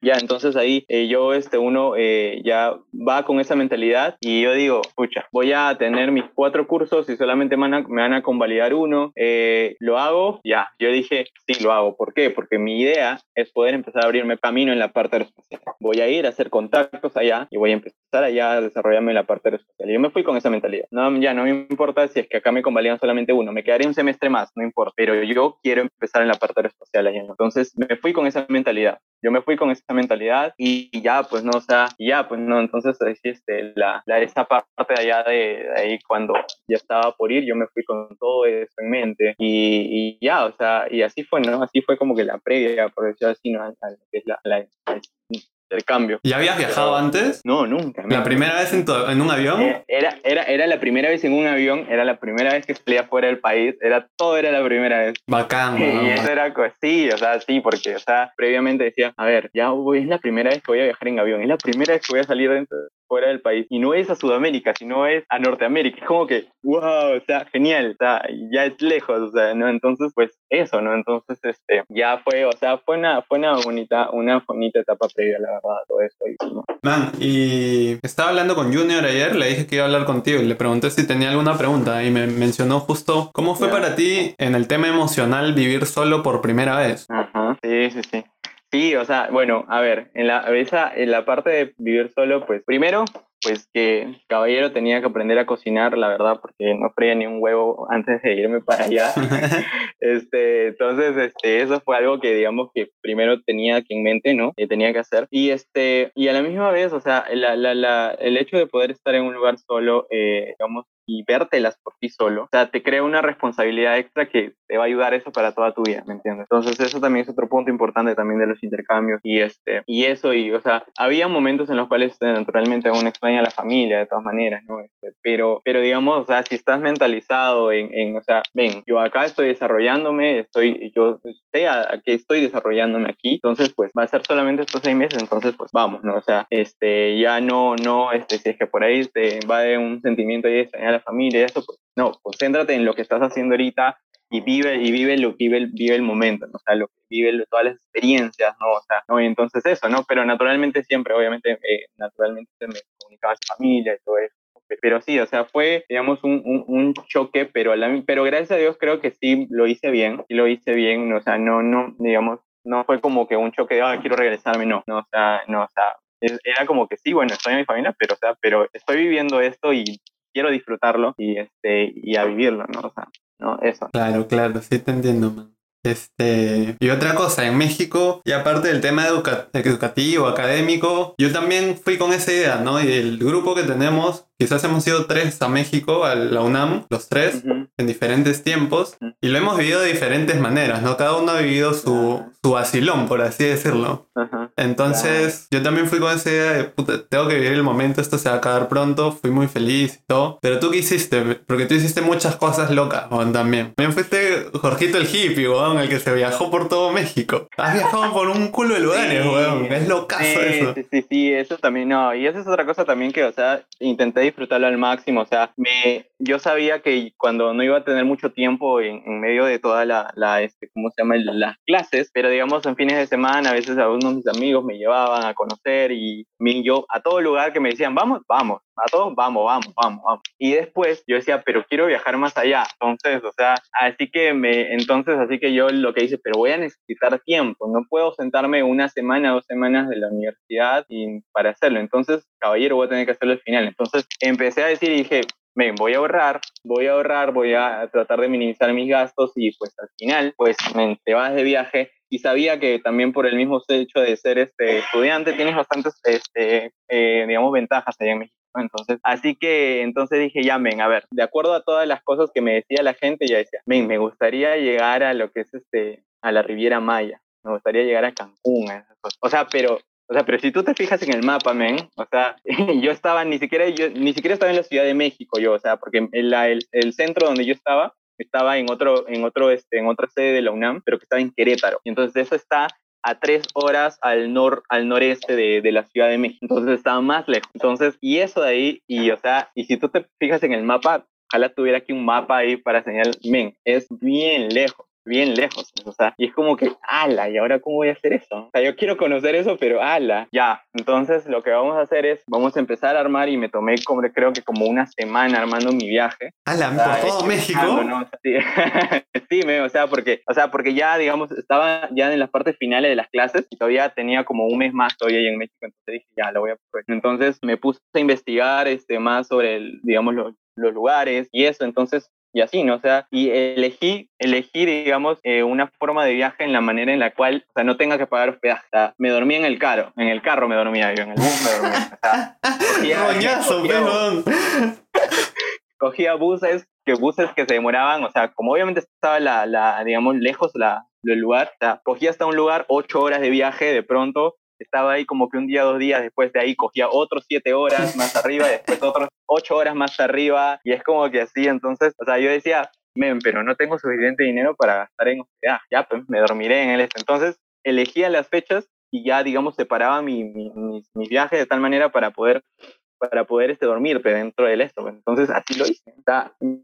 ya, entonces ahí eh, yo, este, uno eh, ya va con esa mentalidad y yo digo, pucha, voy a tener mis cuatro cursos y solamente me van a, me van a convalidar uno, eh, ¿lo hago? Ya, yo dije, sí, lo hago. ¿Por qué? Porque mi idea es poder empezar a abrirme camino en la parte aeroespacial. Voy a ir a hacer contactos allá y voy a empezar allá a desarrollarme en la parte aeroespacial. Y yo me fui con esa mentalidad. No, ya no me importa si es que acá me convalidan solamente uno, me quedaré un semestre más, no importa, pero yo quiero empezar en la parte aeroespacial allá. Entonces me fui con esa mentalidad. Yo me fui con esa mentalidad y ya, pues no, o sea, ya, pues no, entonces este, la, la, esa parte de allá de, ahí cuando ya estaba por ir, yo me fui con todo eso en mente y, y ya, o sea, y así fue, ¿no? Así fue como que la previa, por decirlo así, ¿no? El cambio. ¿Ya habías viajado antes? No, nunca. ¿La primera vez en, en un avión? Eh, era, era, era la primera vez en un avión, era la primera vez que salía fuera del país, era, todo era la primera vez. Bacán. Y eso era, sí, o sea, sí, porque, o sea, previamente decía, a ver, ya voy, es la primera vez que voy a viajar en avión, es la primera vez que voy a salir dentro, fuera del país. Y no es a Sudamérica, sino es a Norteamérica. Es como que, wow, o sea, genial, o sea, ya es lejos, o sea, ¿no? Entonces, pues eso, ¿no? Entonces, este, ya fue, o sea, fue una, fue una bonita, una bonita etapa previa, la verdad, todo esto. Y, ¿no? Man, y estaba hablando con Junior ayer, le dije que iba a hablar contigo y le pregunté si tenía alguna pregunta y me mencionó justo cómo fue para ti en el tema emocional vivir solo por primera vez. Ajá, sí, sí, sí. Sí, o sea, bueno, a ver, en la, esa, en la parte de vivir solo, pues primero, pues que caballero tenía que aprender a cocinar, la verdad, porque no freía ni un huevo antes de irme para allá. este, entonces, este, eso fue algo que digamos que primero tenía que en mente, ¿no? Que tenía que hacer. Y este, y a la misma vez, o sea, la, la, la, el hecho de poder estar en un lugar solo, eh, digamos, y vértelas por ti solo, o sea, te crea una responsabilidad extra que te va a ayudar eso para toda tu vida, ¿me entiendes? Entonces eso también es otro punto importante también de los intercambios y este, y eso, y o sea, había momentos en los cuales este, naturalmente uno extraña a la familia de todas maneras, ¿no? Este, pero, pero digamos, o sea, si estás mentalizado en, en, o sea, ven, yo acá estoy desarrollándome, estoy, yo sé a, que estoy desarrollándome aquí, entonces pues va a ser solamente estos seis meses, entonces pues vamos, ¿no? O sea, este, ya no, no, este, si es que por ahí te va de un sentimiento de extrañar la familia, eso, pues no, concéntrate en lo que estás haciendo ahorita y vive, y vive, lo, vive, vive el momento, ¿no? o sea, lo vive todas las experiencias, ¿no? O sea, ¿no? Y entonces eso, ¿no? Pero naturalmente siempre, obviamente, eh, naturalmente me comunicaba a su familia y todo eso. Pero sí, o sea, fue, digamos, un, un, un choque, pero, la, pero gracias a Dios creo que sí lo hice bien, lo hice bien, o sea, no, no, digamos, no fue como que un choque de, ah, quiero regresarme, no, no, o sea, no, o sea, era como que sí, bueno, estoy en mi familia, pero, o sea, pero estoy viviendo esto y quiero disfrutarlo y, este, y a vivirlo, ¿no? O sea, no, eso. Claro, claro, sí te entiendo, man. Este, y otra cosa, en México, y aparte del tema educativo, académico, yo también fui con esa idea, ¿no? Y el grupo que tenemos Quizás hemos ido tres a México, a la UNAM, los tres, en diferentes tiempos, y lo hemos vivido de diferentes maneras, ¿no? Cada uno ha vivido su, su asilón, por así decirlo. Entonces, yo también fui con esa idea de, puta, tengo que vivir el momento, esto se va a acabar pronto, fui muy feliz y todo. Pero tú qué hiciste? Porque tú hiciste muchas cosas locas, Juan, también. También fuiste Jorgito el hippie, weón, el que se viajó por todo México. Has viajado por un culo de lugares, sí, weón. Es locazo sí, eso. Sí, sí, sí, eso también, no. Y eso es otra cosa también que, o sea, intenté disfrutarlo al máximo. O sea, me, yo sabía que cuando no iba a tener mucho tiempo en, medio de toda la, la, este, ¿cómo se llama? Las clases, pero digamos en fines de semana, a veces algunos de mis amigos me llevaban a conocer y yo a todo lugar que me decían, vamos, vamos, a todos, vamos, vamos, vamos, vamos. Y después yo decía, pero quiero viajar más allá. Entonces, o sea, así que me, entonces, así que yo lo que hice, pero voy a necesitar tiempo, no puedo sentarme una semana, dos semanas de la universidad y para hacerlo. Entonces, caballero, voy a tener que hacerlo al final. Entonces, empecé a decir y dije, voy a ahorrar, voy a ahorrar, voy a tratar de minimizar mis gastos y pues al final, pues me, te vas de viaje y sabía que también por el mismo hecho de ser este estudiante tienes bastantes, este, eh, digamos, ventajas allá en México. Entonces, así que entonces dije, ya, men, a ver, de acuerdo a todas las cosas que me decía la gente, ya decía, men, me gustaría llegar a lo que es este, a la Riviera Maya, me gustaría llegar a Cancún, o sea, pero o sea, pero si tú te fijas en el mapa, men, o sea, yo estaba, ni siquiera, yo, ni siquiera estaba en la Ciudad de México, yo, o sea, porque el, el, el centro donde yo estaba, estaba en otro, en otro, este, en otra sede de la UNAM, pero que estaba en Querétaro. Y entonces eso está a tres horas al, nor, al noreste de, de, la Ciudad de México. Entonces estaba más lejos. Entonces, y eso de ahí, y o sea, y si tú te fijas en el mapa, ojalá tuviera aquí un mapa ahí para señalar, men, es bien lejos bien lejos, o sea, y es como que, ala, ¿y ahora cómo voy a hacer eso? O sea, yo quiero conocer eso, pero ala, ya. Entonces, lo que vamos a hacer es, vamos a empezar a armar y me tomé, como, creo que como una semana armando mi viaje. Ala, por todo México. sí, sí me, o sea, porque, o sea, porque ya, digamos, estaba ya en las partes finales de las clases y todavía tenía como un mes más todavía ahí en México, entonces dije, ya, lo voy a Entonces, me puse a investigar, este, más sobre, el, digamos, los, los lugares y eso, entonces y así, ¿no? O sea, y elegí, elegí digamos, eh, una forma de viaje en la manera en la cual, o sea, no tenga que pagar hospedaje. O sea, me dormía en el carro, en el carro me dormía yo, en el bus me dormía. O sea, cogía, buses, que buses que se demoraban, o sea, como obviamente estaba la, la digamos, lejos la, del lugar, o sea, cogía hasta un lugar ocho horas de viaje de pronto, estaba ahí como que un día, dos días, después de ahí cogía otros siete horas más arriba, después otros ocho horas más arriba, y es como que así, entonces, o sea, yo decía, men, pero no tengo suficiente dinero para gastar en hospedaje, ya, pues me dormiré en el este. Entonces, elegía las fechas y ya, digamos, separaba mi, mi, mis, viajes de tal manera para poder para poder este, dormir dentro del esto. Pues. Entonces, así lo hice.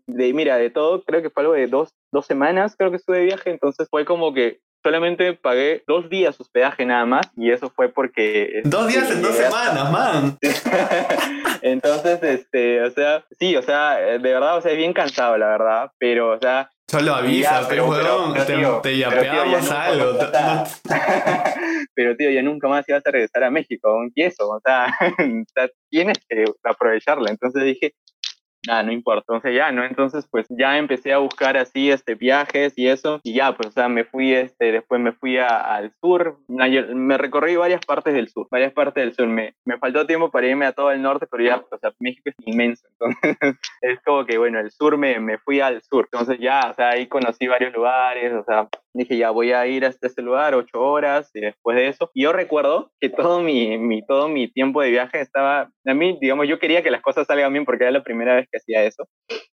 de, mira, de todo, creo que fue algo de dos, dos semanas, creo que estuve de viaje, entonces fue como que solamente pagué dos días hospedaje nada más y eso fue porque... Este, dos días en dos semanas, man. Entonces, este, o sea, sí, o sea, de verdad, o sea, es bien cansado, la verdad, pero, o sea... Solo avisa, pero, weón, te, tío, te yapeamos algo. pero, tío, ya nunca más ibas a regresar a México, un queso, o sea, tienes que aprovecharla. Entonces dije, nada, no importa. Entonces ya, ¿no? Entonces pues ya empecé a buscar así, este, viajes y eso, y ya, pues, o sea, me fui, este, después me fui al sur, me recorrí varias partes del sur, varias partes del sur, me, me faltó tiempo para irme a todo el norte, pero ya, o sea, México es inmenso, entonces es como que, bueno, el sur me, me fui al sur, entonces ya, o sea, ahí conocí varios lugares, o sea, dije ya voy a ir hasta ese lugar ocho horas y después de eso. Yo recuerdo que todo mi, mi, todo mi tiempo de viaje estaba, a mí, digamos, yo quería que las cosas salgan bien porque era la primera vez que hacía eso.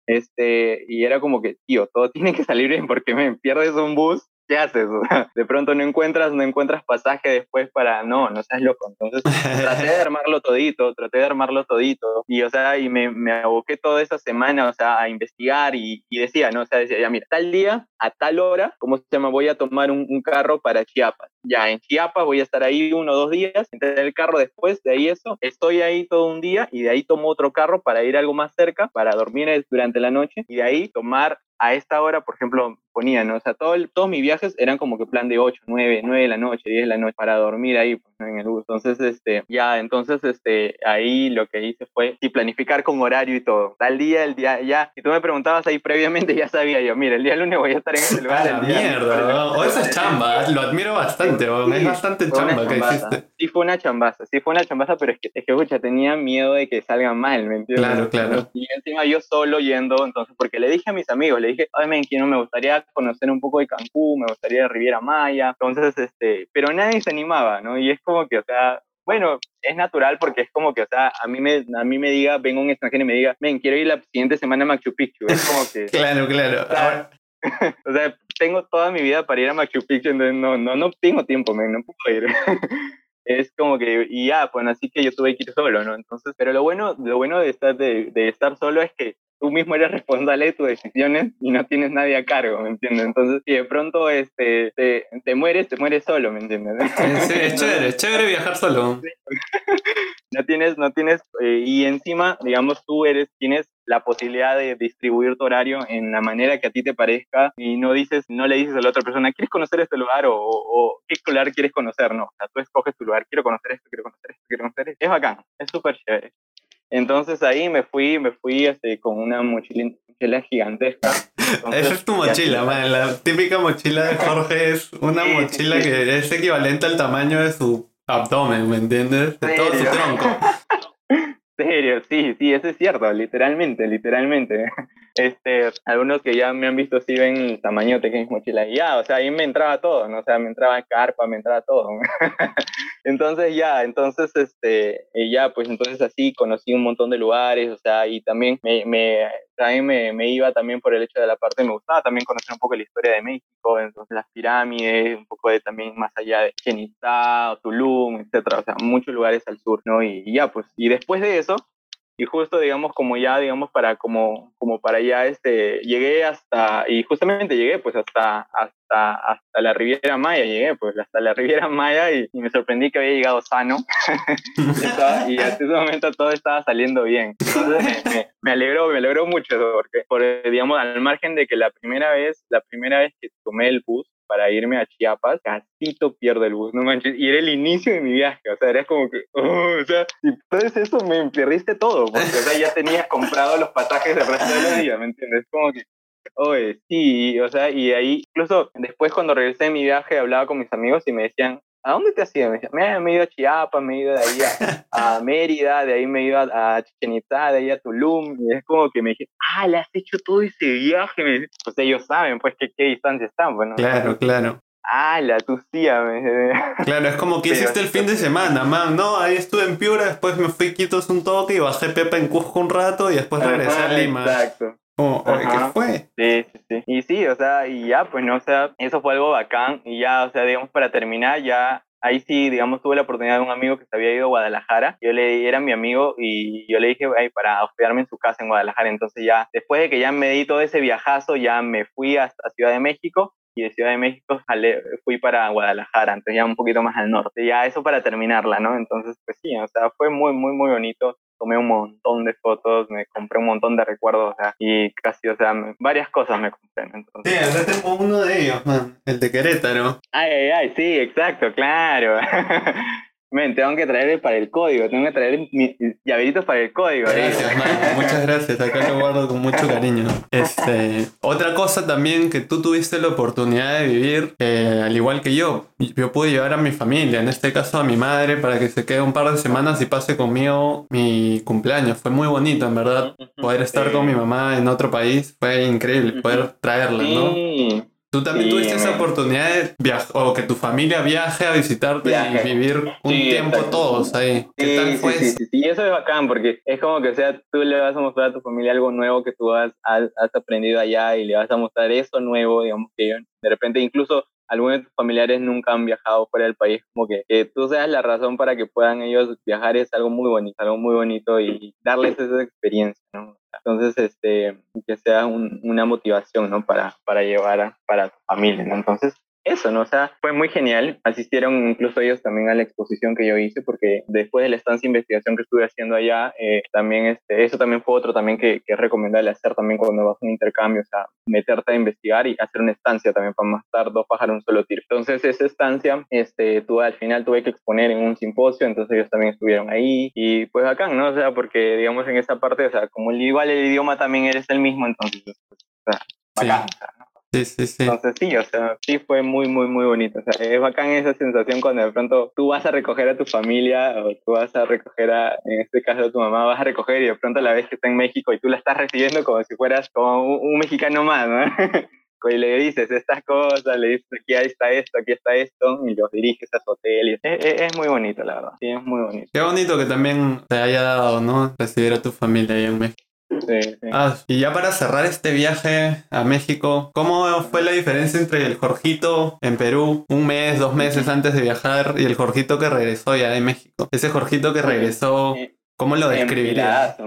Este, y era como que, tío, todo tiene que salir bien porque me pierdes un bus ¿qué haces? de pronto no encuentras, no encuentras pasaje después para, no, no seas loco. Entonces traté de armarlo todito, traté de armarlo todito. Y, o sea, y me, me aboqué toda esa semana, o sea, a investigar y, y, decía, ¿no? O sea, decía, ya, mira, tal día, a tal hora, ¿cómo se llama? Voy a tomar un, un carro para Chiapas. Ya, en Chiapas voy a estar ahí uno o dos días, entré el carro después, de ahí eso, estoy ahí todo un día y de ahí tomo otro carro para ir algo más cerca, para dormir durante la noche y de ahí tomar a esta hora, por ejemplo, ponía, ¿no? O sea, todo todos mis viajes eran como que plan de 8, 9, 9 de la noche, 10 de la noche para dormir ahí pues, en el bus. Entonces, este, ya, entonces, este, ahí lo que hice fue y planificar con horario y todo. Tal día, el día, ya, si tú me preguntabas ahí previamente, ya sabía yo, mira, el día lunes voy a estar en ese lugar. el día mierda, o esa es chamba, lo admiro bastante, es bastante chamba que hiciste. Sí fue una chambaza, sí fue una chambaza, pero es que, es que, escucha, tenía miedo de que salga mal, ¿me entiendes? Claro, claro. Y encima yo solo yendo, entonces, porque le dije a mis amigos, le dije, ay, men, que no me gustaría conocer un poco de Cancún, me gustaría Riviera Maya, entonces, este, pero nadie se animaba, ¿no? Y es como que, o sea, bueno, es natural porque es como que, o sea, a mí me, a mí me diga, venga un extranjero y me diga, ven, quiero ir la siguiente semana a Machu Picchu. Es como que... claro, claro. O sea, tengo toda mi vida para ir a Machu Picchu, entonces no, no, no tengo tiempo, men, no puedo ir. es como que, y ya, pues así que yo tuve que ir solo, ¿no? Entonces, pero lo bueno, lo bueno de estar, de, de estar solo es que tú mismo eres responsable de tus decisiones y no tienes nadie a cargo, ¿me entiendes? Entonces, si de pronto este, te, te mueres, te mueres solo, ¿me entiendes? Sí, es chévere, es chévere viajar solo. no tienes, no tienes, eh, y encima, digamos, tú eres, tienes la posibilidad de distribuir tu horario en la manera que a ti te parezca y no dices, no le dices a la otra persona, ¿quieres conocer este lugar? O, o qué lugar quieres conocer, no. O sea, tú escoges tu lugar, quiero conocer esto, quiero conocer esto, quiero conocer esto. Es bacán, es súper chévere. Entonces ahí me fui, me fui este, con una mochila, mochila gigantesca. Esa es tu mochila, man. La típica mochila de Jorge es una mochila que es equivalente al tamaño de su abdomen, ¿me entiendes? De todo su tronco. serio, sí, sí, eso es cierto, literalmente, literalmente. Este, algunos que ya me han visto sí ven el tamaño de mi mochila y ya, o sea, ahí me entraba todo, ¿no? O sea, me entraba carpa, me entraba todo. entonces ya, entonces, este, ya, pues entonces así conocí un montón de lugares, o sea, y también me, me también me, me, iba también por el hecho de la parte, me gustaba también conocer un poco la historia de México, entonces las pirámides, un poco de también más allá de Chichen Tulum, etcétera, o sea, muchos lugares al sur, ¿no? y ya, pues, y después de eso, y justo digamos como ya digamos para como como para ya este llegué hasta y justamente llegué pues hasta hasta hasta la Riviera Maya llegué pues hasta la Riviera Maya y, me sorprendí que había llegado sano. Y, hasta ese momento todo estaba saliendo bien. Entonces me, me, alegró me alegró mucho porque por digamos al margen de que la primera vez la primera vez que tomé el bus para irme a Chiapas, casito pierde el bus, no manches, y era el inicio de mi viaje, o sea, era como que, oh, o sea, y entonces eso me perdiste todo, porque, o sea, ya tenía comprado los pasajes del resto de los días, ¿me entiendes? Como que, oye, sí, o sea, y ahí, incluso después cuando regresé de mi viaje, hablaba con mis amigos y me decían, ¿a dónde te has ido? Me, decía, me, he ido a Chiapas, me he ido de ahí a, Mérida, de ahí me he ido a, Chichen Itza, de ahí a Tulum, y es como que me dije, ah, le has hecho todo ese viaje, pues ellos saben, pues, que, qué distancia están, bueno. Pues, claro, claro. Ah, la tu tía. Claro, es como que hiciste el fin de semana, man. No, ahí estuve en Piura, después me fui quitos un toque y bajé Pepa en Cusco un rato y después regresé a Lima. Exacto. Oh, ¿Qué fue? Sí, sí, sí. Y sí, o sea, y ya, pues no, o sea, eso fue algo bacán. Y ya, o sea, digamos, para terminar, ya ahí sí, digamos, tuve la oportunidad de un amigo que se había ido a Guadalajara. Yo le era mi amigo y yo le dije, ay, para hospedarme en su casa en Guadalajara. Entonces ya, después de que ya me di todo ese viajazo, ya me fui hasta Ciudad de México y de Ciudad de México fui para Guadalajara, entonces ya un poquito más al norte. Ya eso para terminarla, ¿no? Entonces, pues sí, o sea, fue muy, muy, muy bonito tomé un montón de fotos, me compré un montón de recuerdos, o sea, y casi, o sea, varias cosas me compré. Entonces. Sí, acá tengo uno de ellos, man, el de Querétaro. Ay, ay, ay, sí, exacto, claro. Men, tengo que traer para el código, tengo que traer mis llaveritos para el código. Gracias, Muchas gracias, acá lo guardo con mucho cariño. Este, otra cosa también que tú tuviste la oportunidad de vivir, eh, al igual que yo, yo pude llevar a mi familia, en este caso a mi madre, para que se quede un par de semanas y pase conmigo mi cumpleaños. Fue muy bonito, en verdad, poder estar con mi mamá en otro país, fue increíble, poder traerla, ¿no? ¿Tú también tuviste esa oportunidad de viajar, o que tu familia viaje a visitarte y vivir un tiempo todos ahí? ¿Qué tal fue? Sí, sí, sí, eso es bacán porque es como que, o sea, tú le vas a mostrar a tu familia algo nuevo que tú has, has, aprendido allá y le vas a mostrar eso nuevo, digamos, que de repente incluso algunos de tus familiares nunca han viajado fuera del país, como que, que, tú seas la razón para que puedan ellos viajar es algo muy bonito, algo muy bonito y darles esa experiencia, ¿no? Entonces, este, que sea una motivación, ¿no? Para, para llevar para tu familia, ¿no? Entonces, eso, ¿no? O sea, fue muy genial. Asistieron incluso ellos también a la exposición que yo hice, porque después de la estancia de investigación que estuve haciendo allá, eh, también este, eso también fue otro también que, que, es recomendable hacer también cuando vas a un intercambio, o sea, meterte a investigar y hacer una estancia también para matar dos pájaros en un solo tiro. Entonces, esa estancia, este, tuve, al final tuve que exponer en un simposio, entonces ellos también estuvieron ahí y pues acá, ¿no? O sea, porque digamos en esa parte, o sea, como igual el idioma también eres el mismo, entonces, pues, o sea, bacán, ¿no? Sí, sí, sí. Entonces sí, o sea, sí fue muy, muy, muy bonito. O sea, es bacán esa sensación cuando de pronto tú vas a recoger a tu familia o tú vas a recoger a, en este caso a tu mamá, vas a recoger y de pronto la ves que está en México y tú la estás recibiendo como si fueras como un, mexicano más, ¿no? y le dices estas cosas, le dices aquí está esto, aquí está esto, y los diriges a su hotel. es, es, muy bonito, la verdad. Sí, es muy bonito. Qué bonito que también te haya dado, ¿no? Recibir a tu familia ahí en México. Ah, y ya para cerrar este viaje a México, ¿cómo fue la diferencia entre el Jorgito en Perú un mes, dos meses antes de viajar y el Jorgito que regresó ya de México? Ese Jorgito que regresó, ¿cómo lo describirías?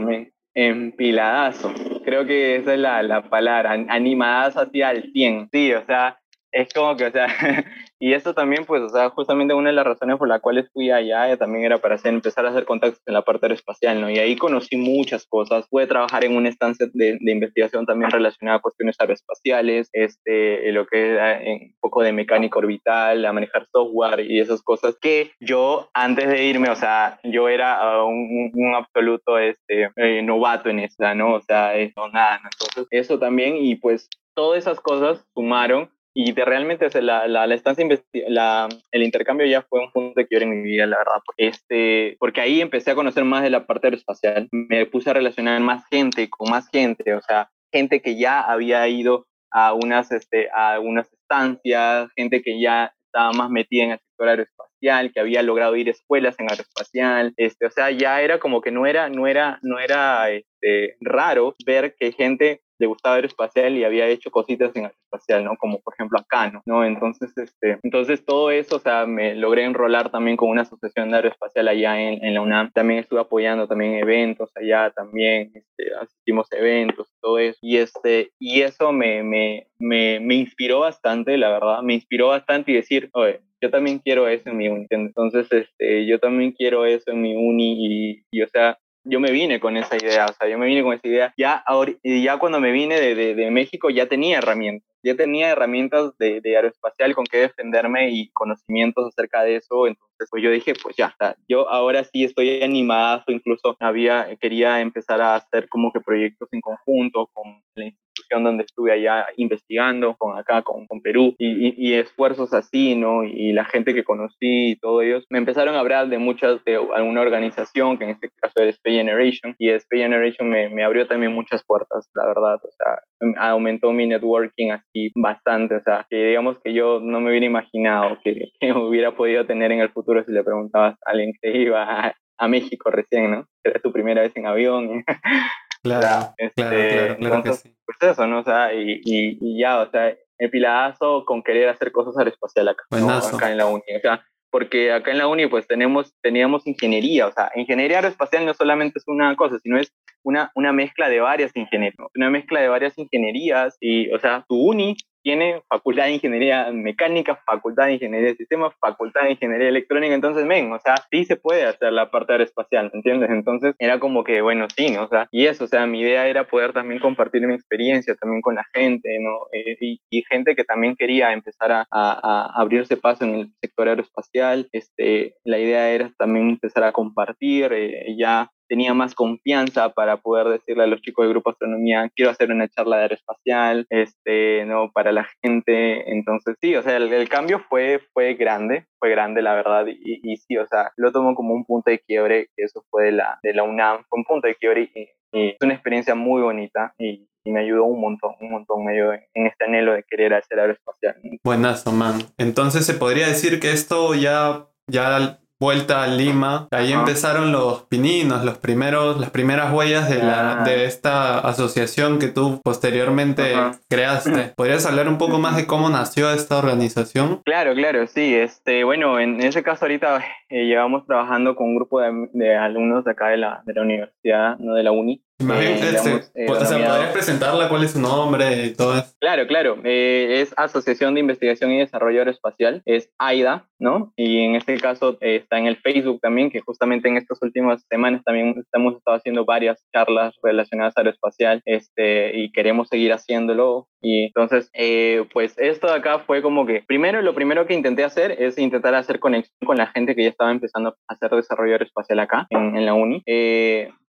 empiladazo. Creo que esa es la, la palabra, animadazo hacia el 100. Sí, o sea, es como que, o sea, y eso también, pues, o sea, justamente una de las razones por las cuales fui allá también era para hacer, empezar a hacer contactos en la parte aeroespacial, ¿no? Y ahí conocí muchas cosas. Pude trabajar en una estancia de, de investigación también relacionada a cuestiones aeroespaciales, este, lo que es ah, un poco de mecánica orbital, a manejar software y esas cosas que yo, antes de irme, o sea, yo era ah, un, un, absoluto este, eh, novato en esa, ¿no? O sea, eso, nada, ¿no? Entonces, eso también, y pues todas esas cosas sumaron y de realmente la, la, estancia, la, el intercambio ya fue un punto de quiebre en mi vida, la verdad. Este, porque ahí empecé a conocer más de la parte aeroespacial. Me puse a relacionar más gente, con más gente, o sea, gente que ya había ido a unas, este, a unas estancias, gente que ya estaba más metida en el sector aeroespacial, que había logrado ir a escuelas en aeroespacial, este, o sea, ya era como que no era, no era, no era este, raro ver que gente le gustaba aeroespacial y había hecho cositas en aeroespacial, ¿no? Como por ejemplo acá, ¿no? ¿no? Entonces, este, entonces todo eso, o sea, me logré enrolar también con una asociación de aeroespacial allá en, en la UNAM. También estuve apoyando también eventos allá, también este, asistimos a eventos, todo eso. Y, este, y eso me, me, me, me inspiró bastante, la verdad, me inspiró bastante y decir, oye, yo también quiero eso en mi uni. Entonces, este, yo también quiero eso en mi uni y, y o sea, yo me vine con esa idea, o sea, yo me vine con esa idea. Ya, y ya cuando me vine de, de, de, México ya tenía herramientas, ya tenía herramientas de, de, aeroespacial con que defenderme y conocimientos acerca de eso. Entonces, pues yo dije, pues ya, yo ahora sí estoy animada, incluso había, quería empezar a hacer como que proyectos en conjunto con la donde estuve allá investigando, con acá, con, con Perú, y, y, esfuerzos así, ¿no? Y la gente que conocí y todo ellos, me empezaron a hablar de muchas, de alguna organización, que en este caso es Space Generation, y Space Generation me, me abrió también muchas puertas, la verdad, o sea, aumentó mi networking así bastante, o sea, que digamos que yo no me hubiera imaginado que, que hubiera podido tener en el futuro si le preguntabas a alguien que iba a, a México recién, ¿no? Era tu primera vez en avión. Claro, este, claro, claro, que sí. Pues eso, ¿no? O sea, y, y, y, ya, o sea, el piladazo con querer hacer cosas aeroespacial acá, ¿no? acá en la uni. O sea, porque acá en la uni pues tenemos, teníamos ingeniería, o sea, ingeniería aeroespacial no solamente es una cosa, sino es una, una mezcla de varias ingenierías, una mezcla de varias ingenierías y, o sea, tu uni tiene facultad de ingeniería mecánica, facultad de ingeniería de sistemas, facultad de ingeniería electrónica, entonces, ven, o sea, sí se puede hacer la parte aeroespacial, ¿entiendes? Entonces, era como que, bueno, sí, ¿no? O sea, y eso, o sea, mi idea era poder también compartir mi experiencia también con la gente, ¿no? Eh, y, gente que también quería empezar a, a, a, abrirse paso en el sector aeroespacial, este, la idea era también empezar a compartir, eh, ya tenía más confianza para poder decirle a los chicos del grupo astronomía, quiero hacer una charla de aeroespacial, este, ¿no? Para la gente. Entonces, sí, o sea, el, cambio fue, fue grande, fue grande, la verdad, y, sí, o sea, lo tomo como un punto de quiebre, eso fue de la, de la UNAM, fue un punto de quiebre y, y es una experiencia muy bonita y, me ayudó un montón, un montón, me ayudó en este anhelo de querer hacer aeroespacial. Buenazo, man. Entonces se podría decir que esto ya, ya vuelta a Lima. Ahí Ajá. empezaron los pininos, los primeros, las primeras huellas de, la, de esta asociación que tú posteriormente Ajá. creaste. ¿Podrías hablar un poco más de cómo nació esta organización? Claro, claro, sí. Este, bueno, en ese caso ahorita eh, llevamos trabajando con un grupo de, de, alumnos de acá de la, de la universidad, no de la uni. Eh, este, eh, o sea, ¿podrías presentarla? ¿Cuál es su nombre y todo eso? Claro, claro. Eh, es Asociación de Investigación y Desarrollo Aeroespacial. Es AIDA, ¿no? Y en este caso eh, está en el Facebook también, que justamente en estas últimas semanas también estamos estado haciendo varias charlas relacionadas a aeroespacial este, y queremos seguir haciéndolo. Y entonces, eh, pues esto de acá fue como que, primero, lo primero que intenté hacer es intentar hacer conexión con la gente que ya estaba empezando a hacer desarrollo aeroespacial acá en, en la uni.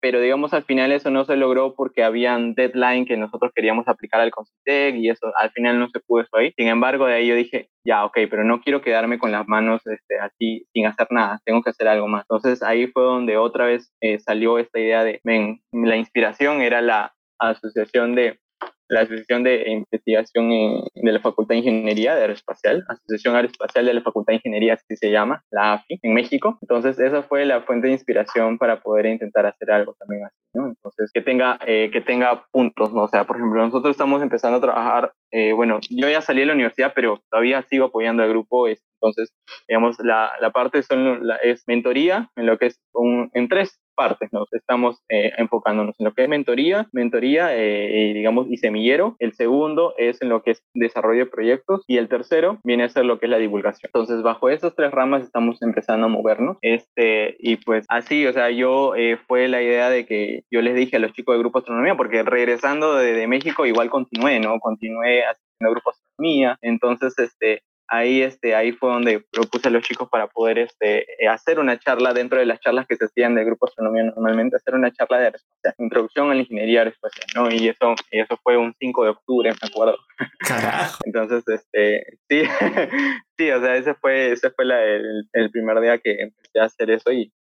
Pero digamos al final eso no se logró porque habían deadline que nosotros queríamos aplicar al Consitec y eso al final no se pudo eso ahí. Sin embargo, de ahí yo dije, ya, ok, pero no quiero quedarme con las manos este, así sin hacer nada, tengo que hacer algo más. Entonces ahí fue donde otra vez eh, salió esta idea de, ven, la inspiración era la asociación de la Asociación de Investigación de la Facultad de Ingeniería de Aeroespacial, Asociación Aeroespacial de la Facultad de Ingeniería, así se llama, la AFI, en México. Entonces, esa fue la fuente de inspiración para poder intentar hacer algo también así, ¿no? Entonces, que tenga, eh, que tenga puntos, ¿no? O sea, por ejemplo, nosotros estamos empezando a trabajar, eh, bueno, yo ya salí de la universidad, pero todavía sigo apoyando al grupo, entonces, digamos, la, la parte son, es mentoría, en lo que es un, en tres partes, ¿no? Estamos eh, enfocándonos en lo que es mentoría, mentoría, eh, digamos, y semillero. El segundo es en lo que es desarrollo de proyectos y el tercero viene a ser lo que es la divulgación. Entonces, bajo esas tres ramas estamos empezando a movernos. Este, y pues así, o sea, yo eh, fue la idea de que yo les dije a los chicos de Grupo Astronomía, porque regresando de, de México igual continué, ¿no? Continué haciendo Grupo Astronomía. Entonces, este, ahí, este, ahí fue donde propuse a los chicos para poder este, eh, hacer una charla dentro de las charlas que se hacían del grupo astronomía normalmente, hacer una charla de introducción a la ingeniería aeroespacial, ¿no? Y eso, y eso fue un 5 de octubre, me acuerdo. Carajo. Entonces, este, sí, sí, o sea, ese fue, ese fue la, el, el, primer día que empecé a hacer eso y...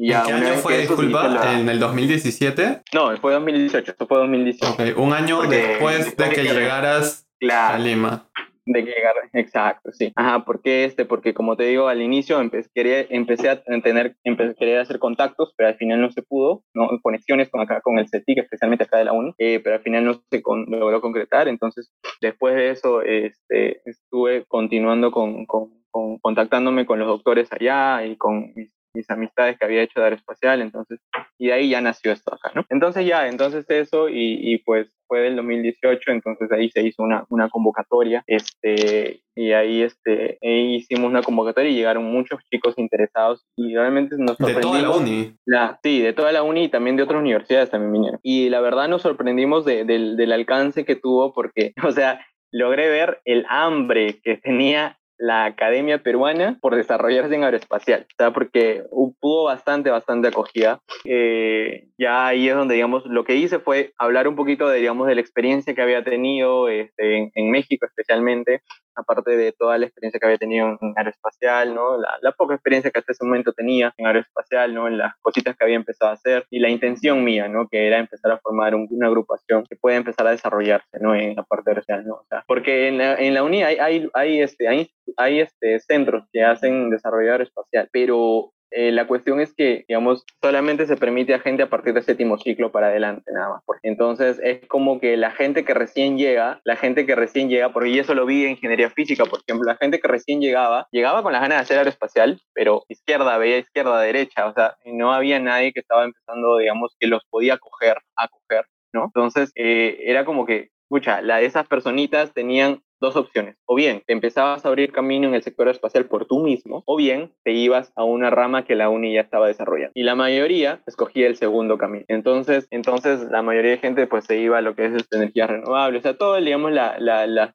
¿En qué año fue, disculpa? ¿En el 2017? No, fue 2018, eso fue 2018. Okay. Un año después de que, llegaras a Lima. De llegar, exacto, sí. Ajá, ¿por qué este? Porque como te digo, al inicio empecé, quería, empecé a tener, empecé, quería hacer contactos, pero al final no se pudo, ¿no? Conexiones con acá, con el CETIC, especialmente acá de la UNI, eh, pero al final no se con, logró concretar. Entonces, después de eso, este, estuve continuando con, con, con, contactándome con los doctores allá y con mis mis amistades que había hecho de aeroespacial, entonces, y de ahí ya nació esto acá, ¿no? Entonces ya, entonces eso, y, y pues fue del 2018, entonces ahí se hizo una, una convocatoria, este, y ahí este, ahí hicimos una convocatoria y llegaron muchos chicos interesados y realmente nos sorprendimos. ¿De toda la uni? La, sí, de toda la uni y también de otras universidades también vinieron. Y la verdad nos sorprendimos de, del, del alcance que tuvo porque, o sea, logré ver el hambre que tenía la Academia Peruana por desarrollarse en aeroespacial, sea, porque hubo bastante, bastante acogida. Eh, ya ahí es donde, digamos, lo que hice fue hablar un poquito de, digamos, de la experiencia que había tenido este, en, México especialmente, aparte de toda la experiencia que había tenido en aeroespacial, ¿no? La, poca experiencia que hasta ese momento tenía en aeroespacial, ¿no? En las cositas que había empezado a hacer y la intención mía, ¿no? Que era empezar a formar una agrupación que pueda empezar a desarrollarse, ¿no? En la parte aeroespacial, ¿no? O sea, porque en la, en la UNI hay, hay, hay, este, hay hay este, centros que hacen desarrollo aeroespacial, pero eh, la cuestión es que, digamos, solamente se permite a gente a partir del séptimo ciclo para adelante, nada más. Porque entonces es como que la gente que recién llega, la gente que recién llega, porque eso lo vi en ingeniería física, por ejemplo, la gente que recién llegaba, llegaba con las ganas de hacer aeroespacial, pero izquierda, veía izquierda, derecha, o sea, no había nadie que estaba empezando, digamos, que los podía coger, acoger, ¿no? Entonces, eh, era como que, escucha, la, esas personitas tenían dos opciones. O bien te empezabas a abrir camino en el sector espacial por tú mismo, o bien te ibas a una rama que la UNI ya estaba desarrollando. Y la mayoría escogía el segundo camino. Entonces, entonces la mayoría de gente pues se iba a lo que es este, energía renovable, o sea, todo, digamos, la,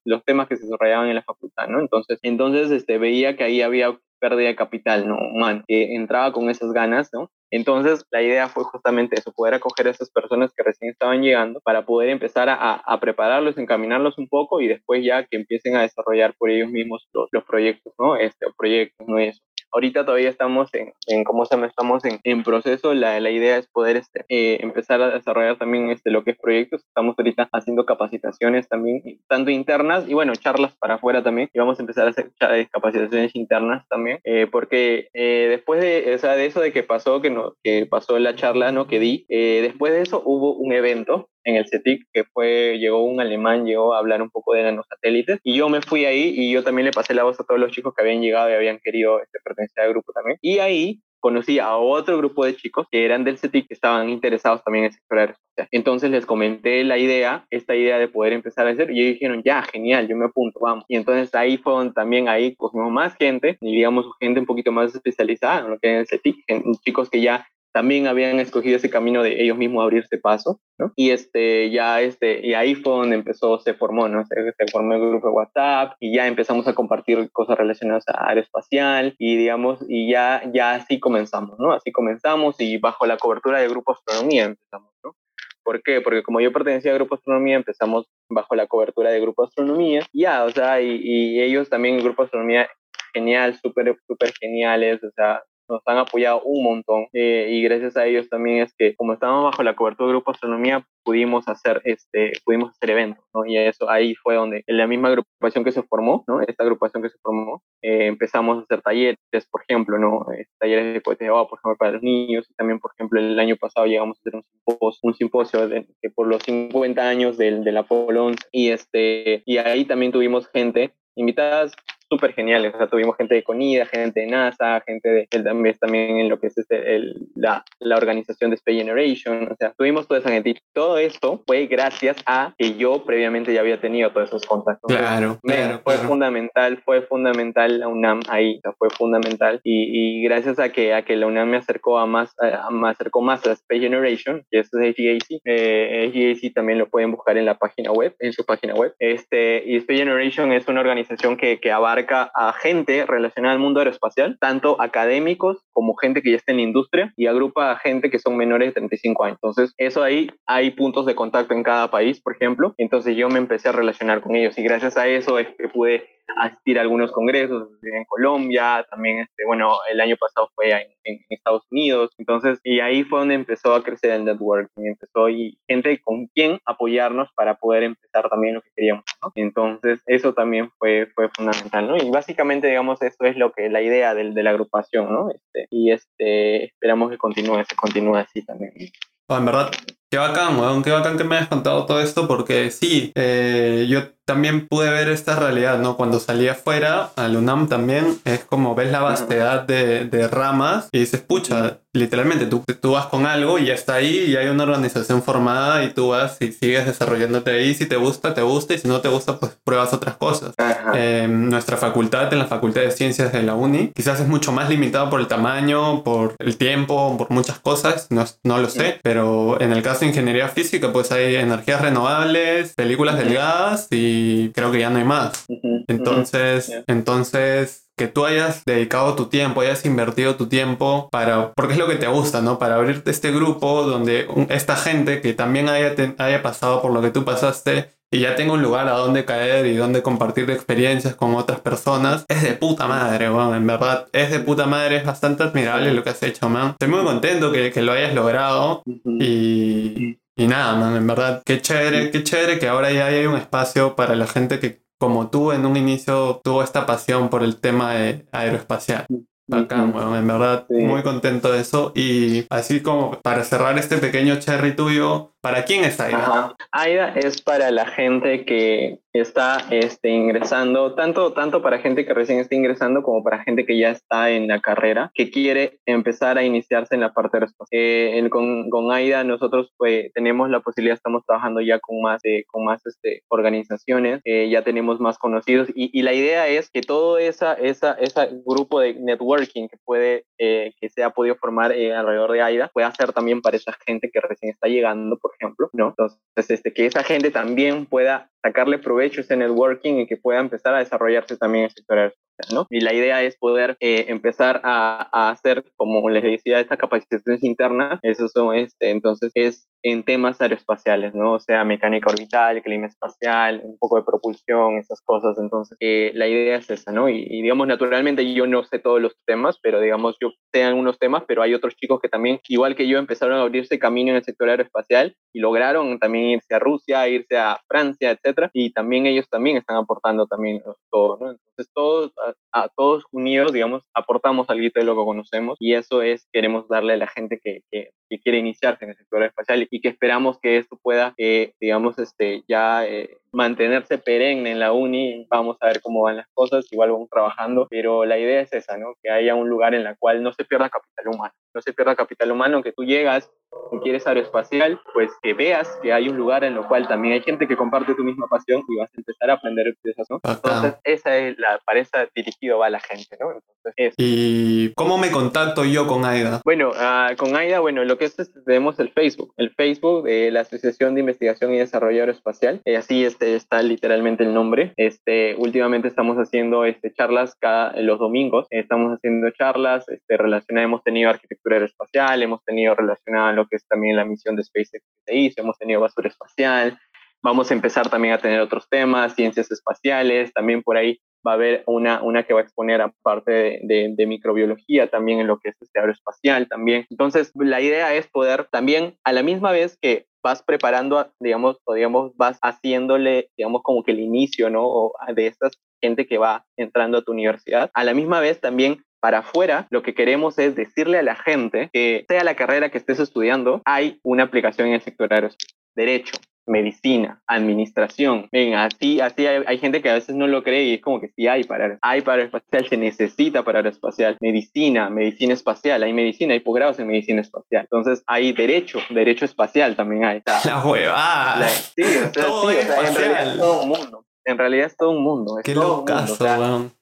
los temas que se desarrollaban en la facultad, ¿no? Entonces, entonces este, veía que ahí había pérdida de capital, ¿no? Man, que entraba con esas ganas, ¿no? Entonces, la idea fue justamente eso, poder acoger a esas personas que recién estaban llegando para poder empezar a, a prepararlos, encaminarlos un poco y después ya que empiecen a desarrollar por ellos mismos los, proyectos, ¿no? Este, proyectos, ¿no? Eso ahorita todavía estamos en, en ¿cómo se llama? Estamos en, proceso. La, idea es poder este, eh, empezar a desarrollar también este, lo que es proyectos. Estamos ahorita haciendo capacitaciones también, tanto internas y bueno, charlas para afuera también. Y vamos a empezar a hacer capacitaciones internas también, eh, porque eh, después de, o de eso de que pasó, que pasó la charla ¿no? que di, después de eso hubo un evento en el CETIC, que fue, llegó un alemán, llegó a hablar un poco de nanosatélites, y yo me fui ahí y yo también le pasé la voz a todos los chicos que habían llegado y habían querido este, pertenecer al grupo también. Y ahí conocí a otro grupo de chicos que eran del CETIC, que estaban interesados también en el sector. Entonces les comenté la idea, esta idea de poder empezar a hacer, y ellos dijeron, ya, genial, yo me apunto, vamos. Y entonces ahí fue donde también ahí cogimos más gente, y digamos gente un poquito más especializada en lo que es el CETIC, chicos que ya también habían escogido ese camino de ellos mismos abrirse paso, ¿no? Y este, ya este, y ahí fue donde empezó, se formó, ¿no? Se, se, formó el grupo de WhatsApp y ya empezamos a compartir cosas relacionadas a aeroespacial y digamos, y ya, ya así comenzamos, ¿no? Así comenzamos y bajo la cobertura del grupo Astronomía empezamos, ¿no? ¿Por qué? Porque como yo pertenecía al Grupo Astronomía, empezamos bajo la cobertura del Grupo Astronomía. Ya, o sea, y, y ellos también, Grupo Astronomía, genial, súper, súper geniales, o sea, nos han apoyado un montón eh, y gracias a ellos también es que como estábamos bajo la cobertura del Grupo Astronomía pudimos hacer este pudimos hacer eventos ¿no? y eso ahí fue donde en la misma agrupación que se formó no esta agrupación que se formó eh, empezamos a hacer talleres por ejemplo no eh, talleres de cohetes de agua por ejemplo para los niños y también por ejemplo el año pasado llegamos a hacer un simposio, un simposio de, que por los 50 años del, del Apolo 11 y este y ahí también tuvimos gente invitadas súper geniales. O sea, tuvimos gente de CONIDA, gente de NASA, gente de, también, también en lo que es este, el, la, la, organización de Space Generation. O sea, tuvimos toda esa gente. Y todo esto fue gracias a que yo previamente ya había tenido todos esos contactos. Claro, claro Fue fundamental, fue fundamental la UNAM ahí, o sea, fue fundamental. Y, y, gracias a que, a que la UNAM me acercó a más, a, me acercó más a Space Generation, que es HGAC. Eh, HGAC también lo pueden buscar en la página web, en su página web. Este, y Space Generation es una organización que, que abarca a gente relacionada al mundo aeroespacial, tanto académicos como gente que ya está en la industria, y agrupa a gente que son menores de 35 años. Entonces, eso ahí hay puntos de contacto en cada país, por ejemplo. Entonces, yo me empecé a relacionar con ellos y gracias a eso es que pude asistir a algunos congresos en Colombia, también, este, bueno, el año pasado fue en, Estados Unidos, entonces, y ahí fue donde empezó a crecer el networking, empezó y gente con quien apoyarnos para poder empezar también lo que queríamos, ¿no? Entonces, eso también fue, fue fundamental, ¿no? Y básicamente, digamos, eso es lo que, la idea de, de la agrupación, ¿no? Este, y este, esperamos que continúe, se continúe así también. en verdad, qué bacán, weón, qué bacán que me hayas contado todo esto porque sí, eh, yo también pude ver esta realidad, ¿no? Cuando salí afuera, al UNAM también, es como ves la vastedad de, de ramas y dices, pucha, literalmente tú, tú vas con algo y ya está ahí y hay una organización formada y tú vas y sigues desarrollándote ahí. Si te gusta, te gusta y si no te gusta, pues pruebas otras cosas. Eh, nuestra facultad, en la Facultad de Ciencias de la Uni, quizás es mucho más limitado por el tamaño, por el tiempo, por muchas cosas, no, no lo sé, pero en el caso de ingeniería física, pues hay energías renovables, películas del gas y creo que ya no hay más. Entonces, entonces que tú hayas dedicado tu tiempo, hayas invertido tu tiempo para, porque es lo que te gusta, ¿no? Para abrirte este grupo donde esta gente que también haya, haya pasado por lo que tú pasaste y ya tenga un lugar a donde caer y donde compartir experiencias con otras personas, es de puta madre, bueno, en verdad, es de puta madre, es bastante admirable lo que has hecho, man. Estoy muy contento que, que lo hayas logrado y, y nada, man, en verdad, qué chévere, qué chévere que ahora ya hay un espacio para la gente que como tú en un inicio tuvo esta pasión por el tema aeroespacial. Bacán, bueno, en verdad, muy contento de eso. Y así como para cerrar este pequeño cherry tuyo, ¿para quién es AIDA? AIDA es para la gente que está este, ingresando, tanto, tanto para gente que recién está ingresando como para gente que ya está en la carrera, que quiere empezar a iniciarse en la parte de eh, con, con, AIDA nosotros pues, tenemos la posibilidad, estamos trabajando ya con más, eh, con más este, organizaciones, eh, ya tenemos más conocidos y, la idea es que todo esa, esa, ese grupo de networking que puede, eh, que se ha podido formar alrededor de AIDA, pueda ser también para esa gente que recién está llegando, ejemplo, ¿no? Entonces, este, que esa gente también pueda sacarle provecho a ese networking y que pueda empezar a desarrollarse también en el sector ¿no? Y la idea es poder eh, empezar a, a, hacer, como les decía, estas capacitaciones internas, eso son, este, entonces es en temas aeroespaciales, ¿no? O sea, mecánica orbital, clima espacial, un poco de propulsión, esas cosas. Entonces, eh, la idea es esa, ¿no? Y, y, digamos, naturalmente yo no sé todos los temas, pero digamos, yo sé algunos temas, pero hay otros chicos que también, igual que yo, empezaron a abrirse camino en el sector aeroespacial y lograron también irse a Rusia, irse a Francia, etcétera, y también ellos también están aportando también todo, ¿no? Entonces todos, a, todos unidos, digamos, aportamos algo de lo que conocemos y eso es, queremos darle a la gente que, que, que quiere iniciarse en el sector espacial y que esperamos que esto pueda, eh, digamos, este, ya eh, mantenerse perenne en la uni, vamos a ver cómo van las cosas, igual vamos trabajando, pero la idea es esa, ¿no? Que haya un lugar en la cual no se pierda capital humano, no se pierda capital humano, que tú llegas y quieres aeroespacial, pues que veas que hay un lugar en lo cual también hay gente que comparte tu misma pasión y vas a empezar a aprender de eso, ¿no? Entonces, esa es la, para esa dirigido va la gente, ¿no? Entonces, ¿Y cómo me contacto yo con AIDA? Bueno, uh, con AIDA, bueno, lo que es, tenemos el Facebook, el Facebook de la Asociación de Investigación y Desarrollo Aeroespacial, eh, así es este, está literalmente el nombre. Este, últimamente estamos haciendo este, charlas cada, los domingos, estamos haciendo charlas este, relacionadas, hemos tenido arquitectura aeroespacial, hemos tenido relacionada a lo que es también la misión de SpaceX que se hizo, hemos tenido basura espacial, vamos a empezar también a tener otros temas, ciencias espaciales, también por ahí va a haber una, una que va a exponer aparte de, de, microbiología también en lo que es este aeroespacial también. Entonces, la idea es poder también, a la misma vez que vas preparando, digamos, o digamos, vas haciéndole, digamos, como que el inicio, ¿no? de esta gente que va entrando a tu universidad. A la misma vez también para afuera, lo que queremos es decirle a la gente que sea la carrera que estés estudiando, hay una aplicación en el sector aeroespacial. Derecho, medicina, administración. Ven, así, así hay, gente que a veces no lo cree y es como que sí hay para, hay para aeroespacial, se necesita para aeroespacial, medicina, medicina espacial, hay medicina, hay posgrados en medicina espacial. Entonces hay derecho, derecho espacial también hay. la huevada. sí, o sea, todo sí, en realidad todo un mundo. En realidad es todo un mundo. Es Qué todo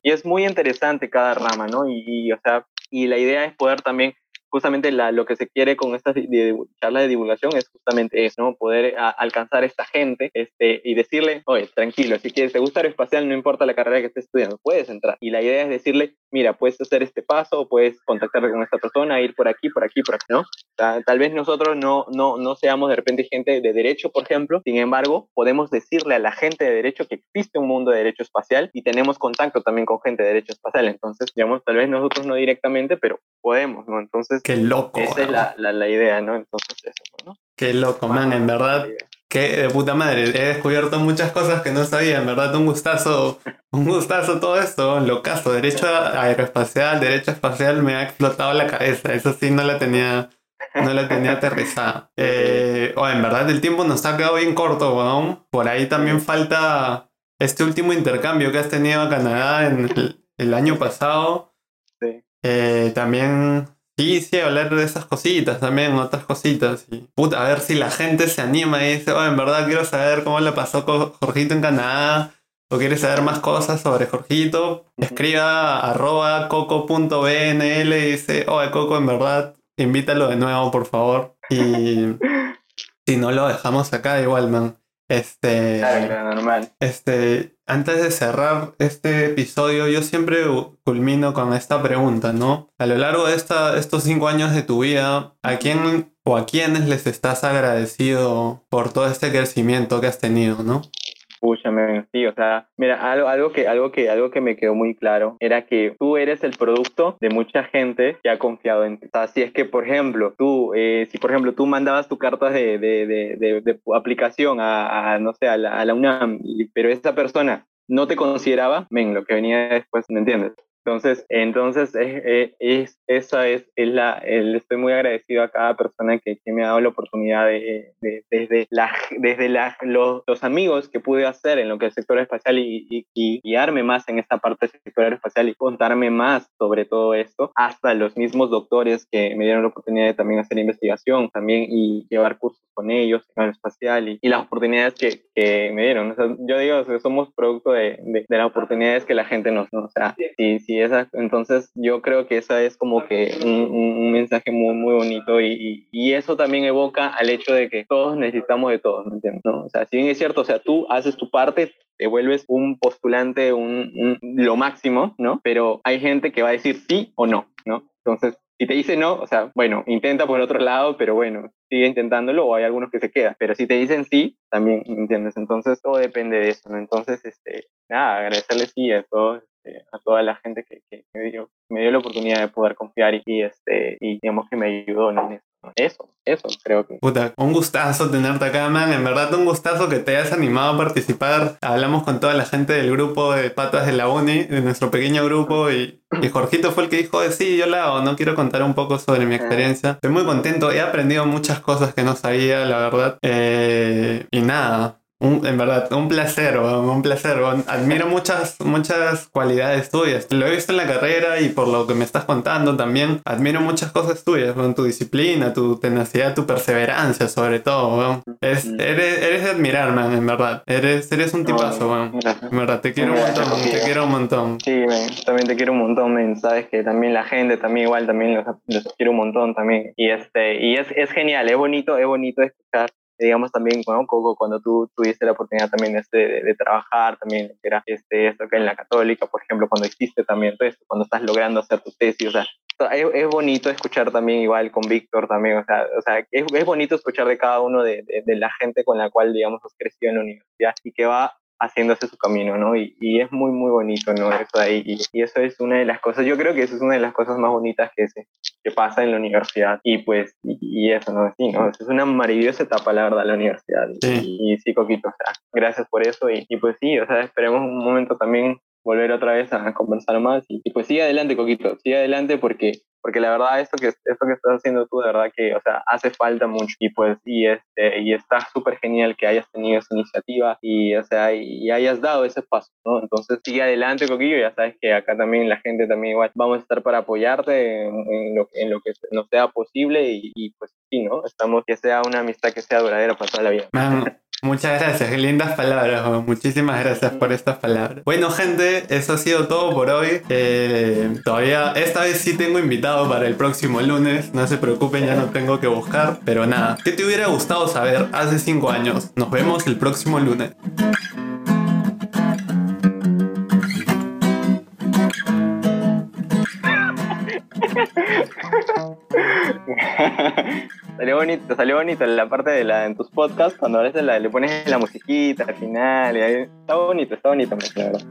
Y es muy interesante cada rama, ¿no? y, o sea, y la idea es poder también justamente la, lo que se quiere con estas charlas de divulgación es justamente eso, ¿no? Poder alcanzar a esta gente este, y decirle, oye, tranquilo, si quieres, te gusta aeroespacial, no importa la carrera que estés estudiando, puedes entrar. Y la idea es decirle, mira, puedes hacer este paso, puedes contactarte con esta persona, ir por aquí, por aquí, por aquí, ¿no? tal vez nosotros no, no, no seamos de repente gente de derecho, por ejemplo, sin embargo, podemos decirle a la gente de derecho que existe un mundo de derecho espacial y tenemos contacto también con gente de derecho espacial. Entonces, digamos, tal vez nosotros no directamente, pero podemos, ¿no? Entonces, Qué loco. Esa es la, la, idea, ¿no? Entonces, eso, ¿no? Qué loco, man, en verdad. Qué de puta madre. He descubierto muchas cosas que no sabía. En verdad, un gustazo. Un gustazo todo esto. Locazo. Derecho aeroespacial, derecho espacial me ha explotado la cabeza. Eso sí, no la tenía. No la tenía aterrizada. Eh, oh, en verdad, el tiempo nos ha quedado bien corto, weón. Por ahí también falta este último intercambio que has tenido a Canadá en el, año pasado. Sí. Eh, también Sí, sí, hablar de esas cositas también, otras cositas. Y, puta, a ver si la gente se anima y dice, oh, en verdad quiero saber cómo le pasó con Jorgito en Canadá, o quiere saber más cosas sobre Jorgito, escriba arroba coco.bnl y dice, oh, Coco, en verdad, invítalo de nuevo, por favor. Y si no lo dejamos acá, igual, man. Este, claro, normal. Este, antes de cerrar este episodio, yo siempre culmino con esta pregunta, ¿no? A lo largo de esta, estos cinco años de tu vida, ¿a quién o a quiénes les estás agradecido por todo este crecimiento que has tenido, ¿no? Escúchame, sí, o sea, mira, algo, algo, que, algo, que, algo que me quedó muy claro era que tú eres el producto de mucha gente que ha confiado en ti. O sea, si es que, por ejemplo, tú, eh, si por ejemplo tú mandabas tu carta de, de, de, de aplicación a, no sé, la, a la UNAM, pero esa persona no te consideraba, ven, lo que venía después, ¿me entiendes? Entonces, entonces es, es, esa es, es la, el, estoy muy agradecido a cada persona que, que me ha dado la oportunidad de, de desde, la, desde la, los, los, amigos que pude hacer en lo que es el sector espacial y, y, y, guiarme más en esta parte del sector espacial y contarme más sobre todo esto, hasta los mismos doctores que me dieron la oportunidad de también hacer investigación también y llevar cursos con ellos en el espacial y, y las oportunidades que, que me dieron. O sea, yo digo, somos producto de, de, las oportunidades que la gente nos, nos da. Sí, sí, esa, entonces yo creo que esa es como que un, mensaje muy, muy bonito y, eso también evoca al hecho de que todos necesitamos de todos, ¿me entiendes? ¿no? O sea, si bien es cierto, o sea, tú haces tu parte, te vuelves un postulante, un, un, lo máximo, ¿no? Pero hay gente que va a decir sí o no, ¿no? Entonces, si te dice no, o sea, bueno, intenta por otro lado, pero bueno, sigue intentándolo o hay algunos que se quedan. Pero si te dicen sí, también, ¿entiendes? Entonces todo depende de eso, ¿no? Entonces, este, nada, agradecerle sí a todos este, a toda la gente que, que, me, dio, me, dio, la oportunidad de poder confiar y, este, y digamos que me ayudó en eso. Eso, eso creo que. Puta, un gustazo tenerte acá, man. En verdad, un gustazo que te hayas animado a participar. Hablamos con toda la gente del grupo de patas de la uni, de nuestro pequeño grupo, y, y Jorgito fue el que dijo: Sí, yo la hago, no quiero contar un poco sobre mi experiencia. Estoy muy contento, he aprendido muchas cosas que no sabía, la verdad. Eh, y nada, en verdad, un placer, un placer. Admiro muchas, muchas cualidades tuyas. Lo he visto en la carrera y por lo que me estás contando también. Admiro muchas cosas tuyas, con tu disciplina, tu tenacidad, tu perseverancia, sobre todo. Es, eres, eres, de admirar, man, en verdad. Eres, eres un tipazo, En verdad, te quiero un montón, te quiero un montón. Sí, también te quiero un montón, man. Sabes que también la gente, también igual, también los, quiero un montón también. Y, este, y es, es genial, es bonito, es bonito escuchar digamos también Coco, cuando tú tuviste la oportunidad también este, de, de, trabajar, también era este, esto que en la católica, por ejemplo, cuando hiciste también todo esto, cuando estás logrando hacer tu tesis, o sea, es, es bonito escuchar también igual con Víctor también, o sea, o sea es, es bonito escuchar de cada uno de, de, de, la gente con la cual, digamos, has crecido en la universidad y que va haciéndose su camino, ¿no? Y, y, es muy, muy bonito, ¿no? Eso ahí, y, y, eso es una de las cosas, yo creo que eso es una de las cosas más bonitas que, se, que pasa en la universidad. Y pues, y, y eso, ¿no? Sí, ¿no? Es una maravillosa etapa, la verdad, la universidad. Sí. Y, sí, Coquito, o sea, gracias por eso. Y, pues sí, o sea, esperemos un momento también volver otra vez a conversar más. Y, y pues sigue adelante, Coquito, sigue adelante porque porque la verdad esto que esto que estás haciendo tú de verdad que o sea hace falta mucho y pues y este y está súper genial que hayas tenido esa iniciativa y o sea y, hayas dado ese paso no entonces sigue adelante coquillo ya sabes que acá también la gente también igual vamos a estar para apoyarte en, lo, en lo que nos sea posible y, y, pues sí no estamos que sea una amistad que sea duradera para toda la vida Muchas gracias, qué lindas palabras. Muchísimas gracias por estas palabras. Bueno, gente, eso ha sido todo por hoy. Eh, todavía, esta vez sí tengo invitado para el próximo lunes. No se preocupen, ya no tengo que buscar. Pero nada, ¿qué te hubiera gustado saber hace cinco años? Nos vemos el próximo lunes. salió bonito, salió bonito la parte de la en tus podcasts cuando a veces le pones la musiquita al final. está bonito, está bonito, la verdad.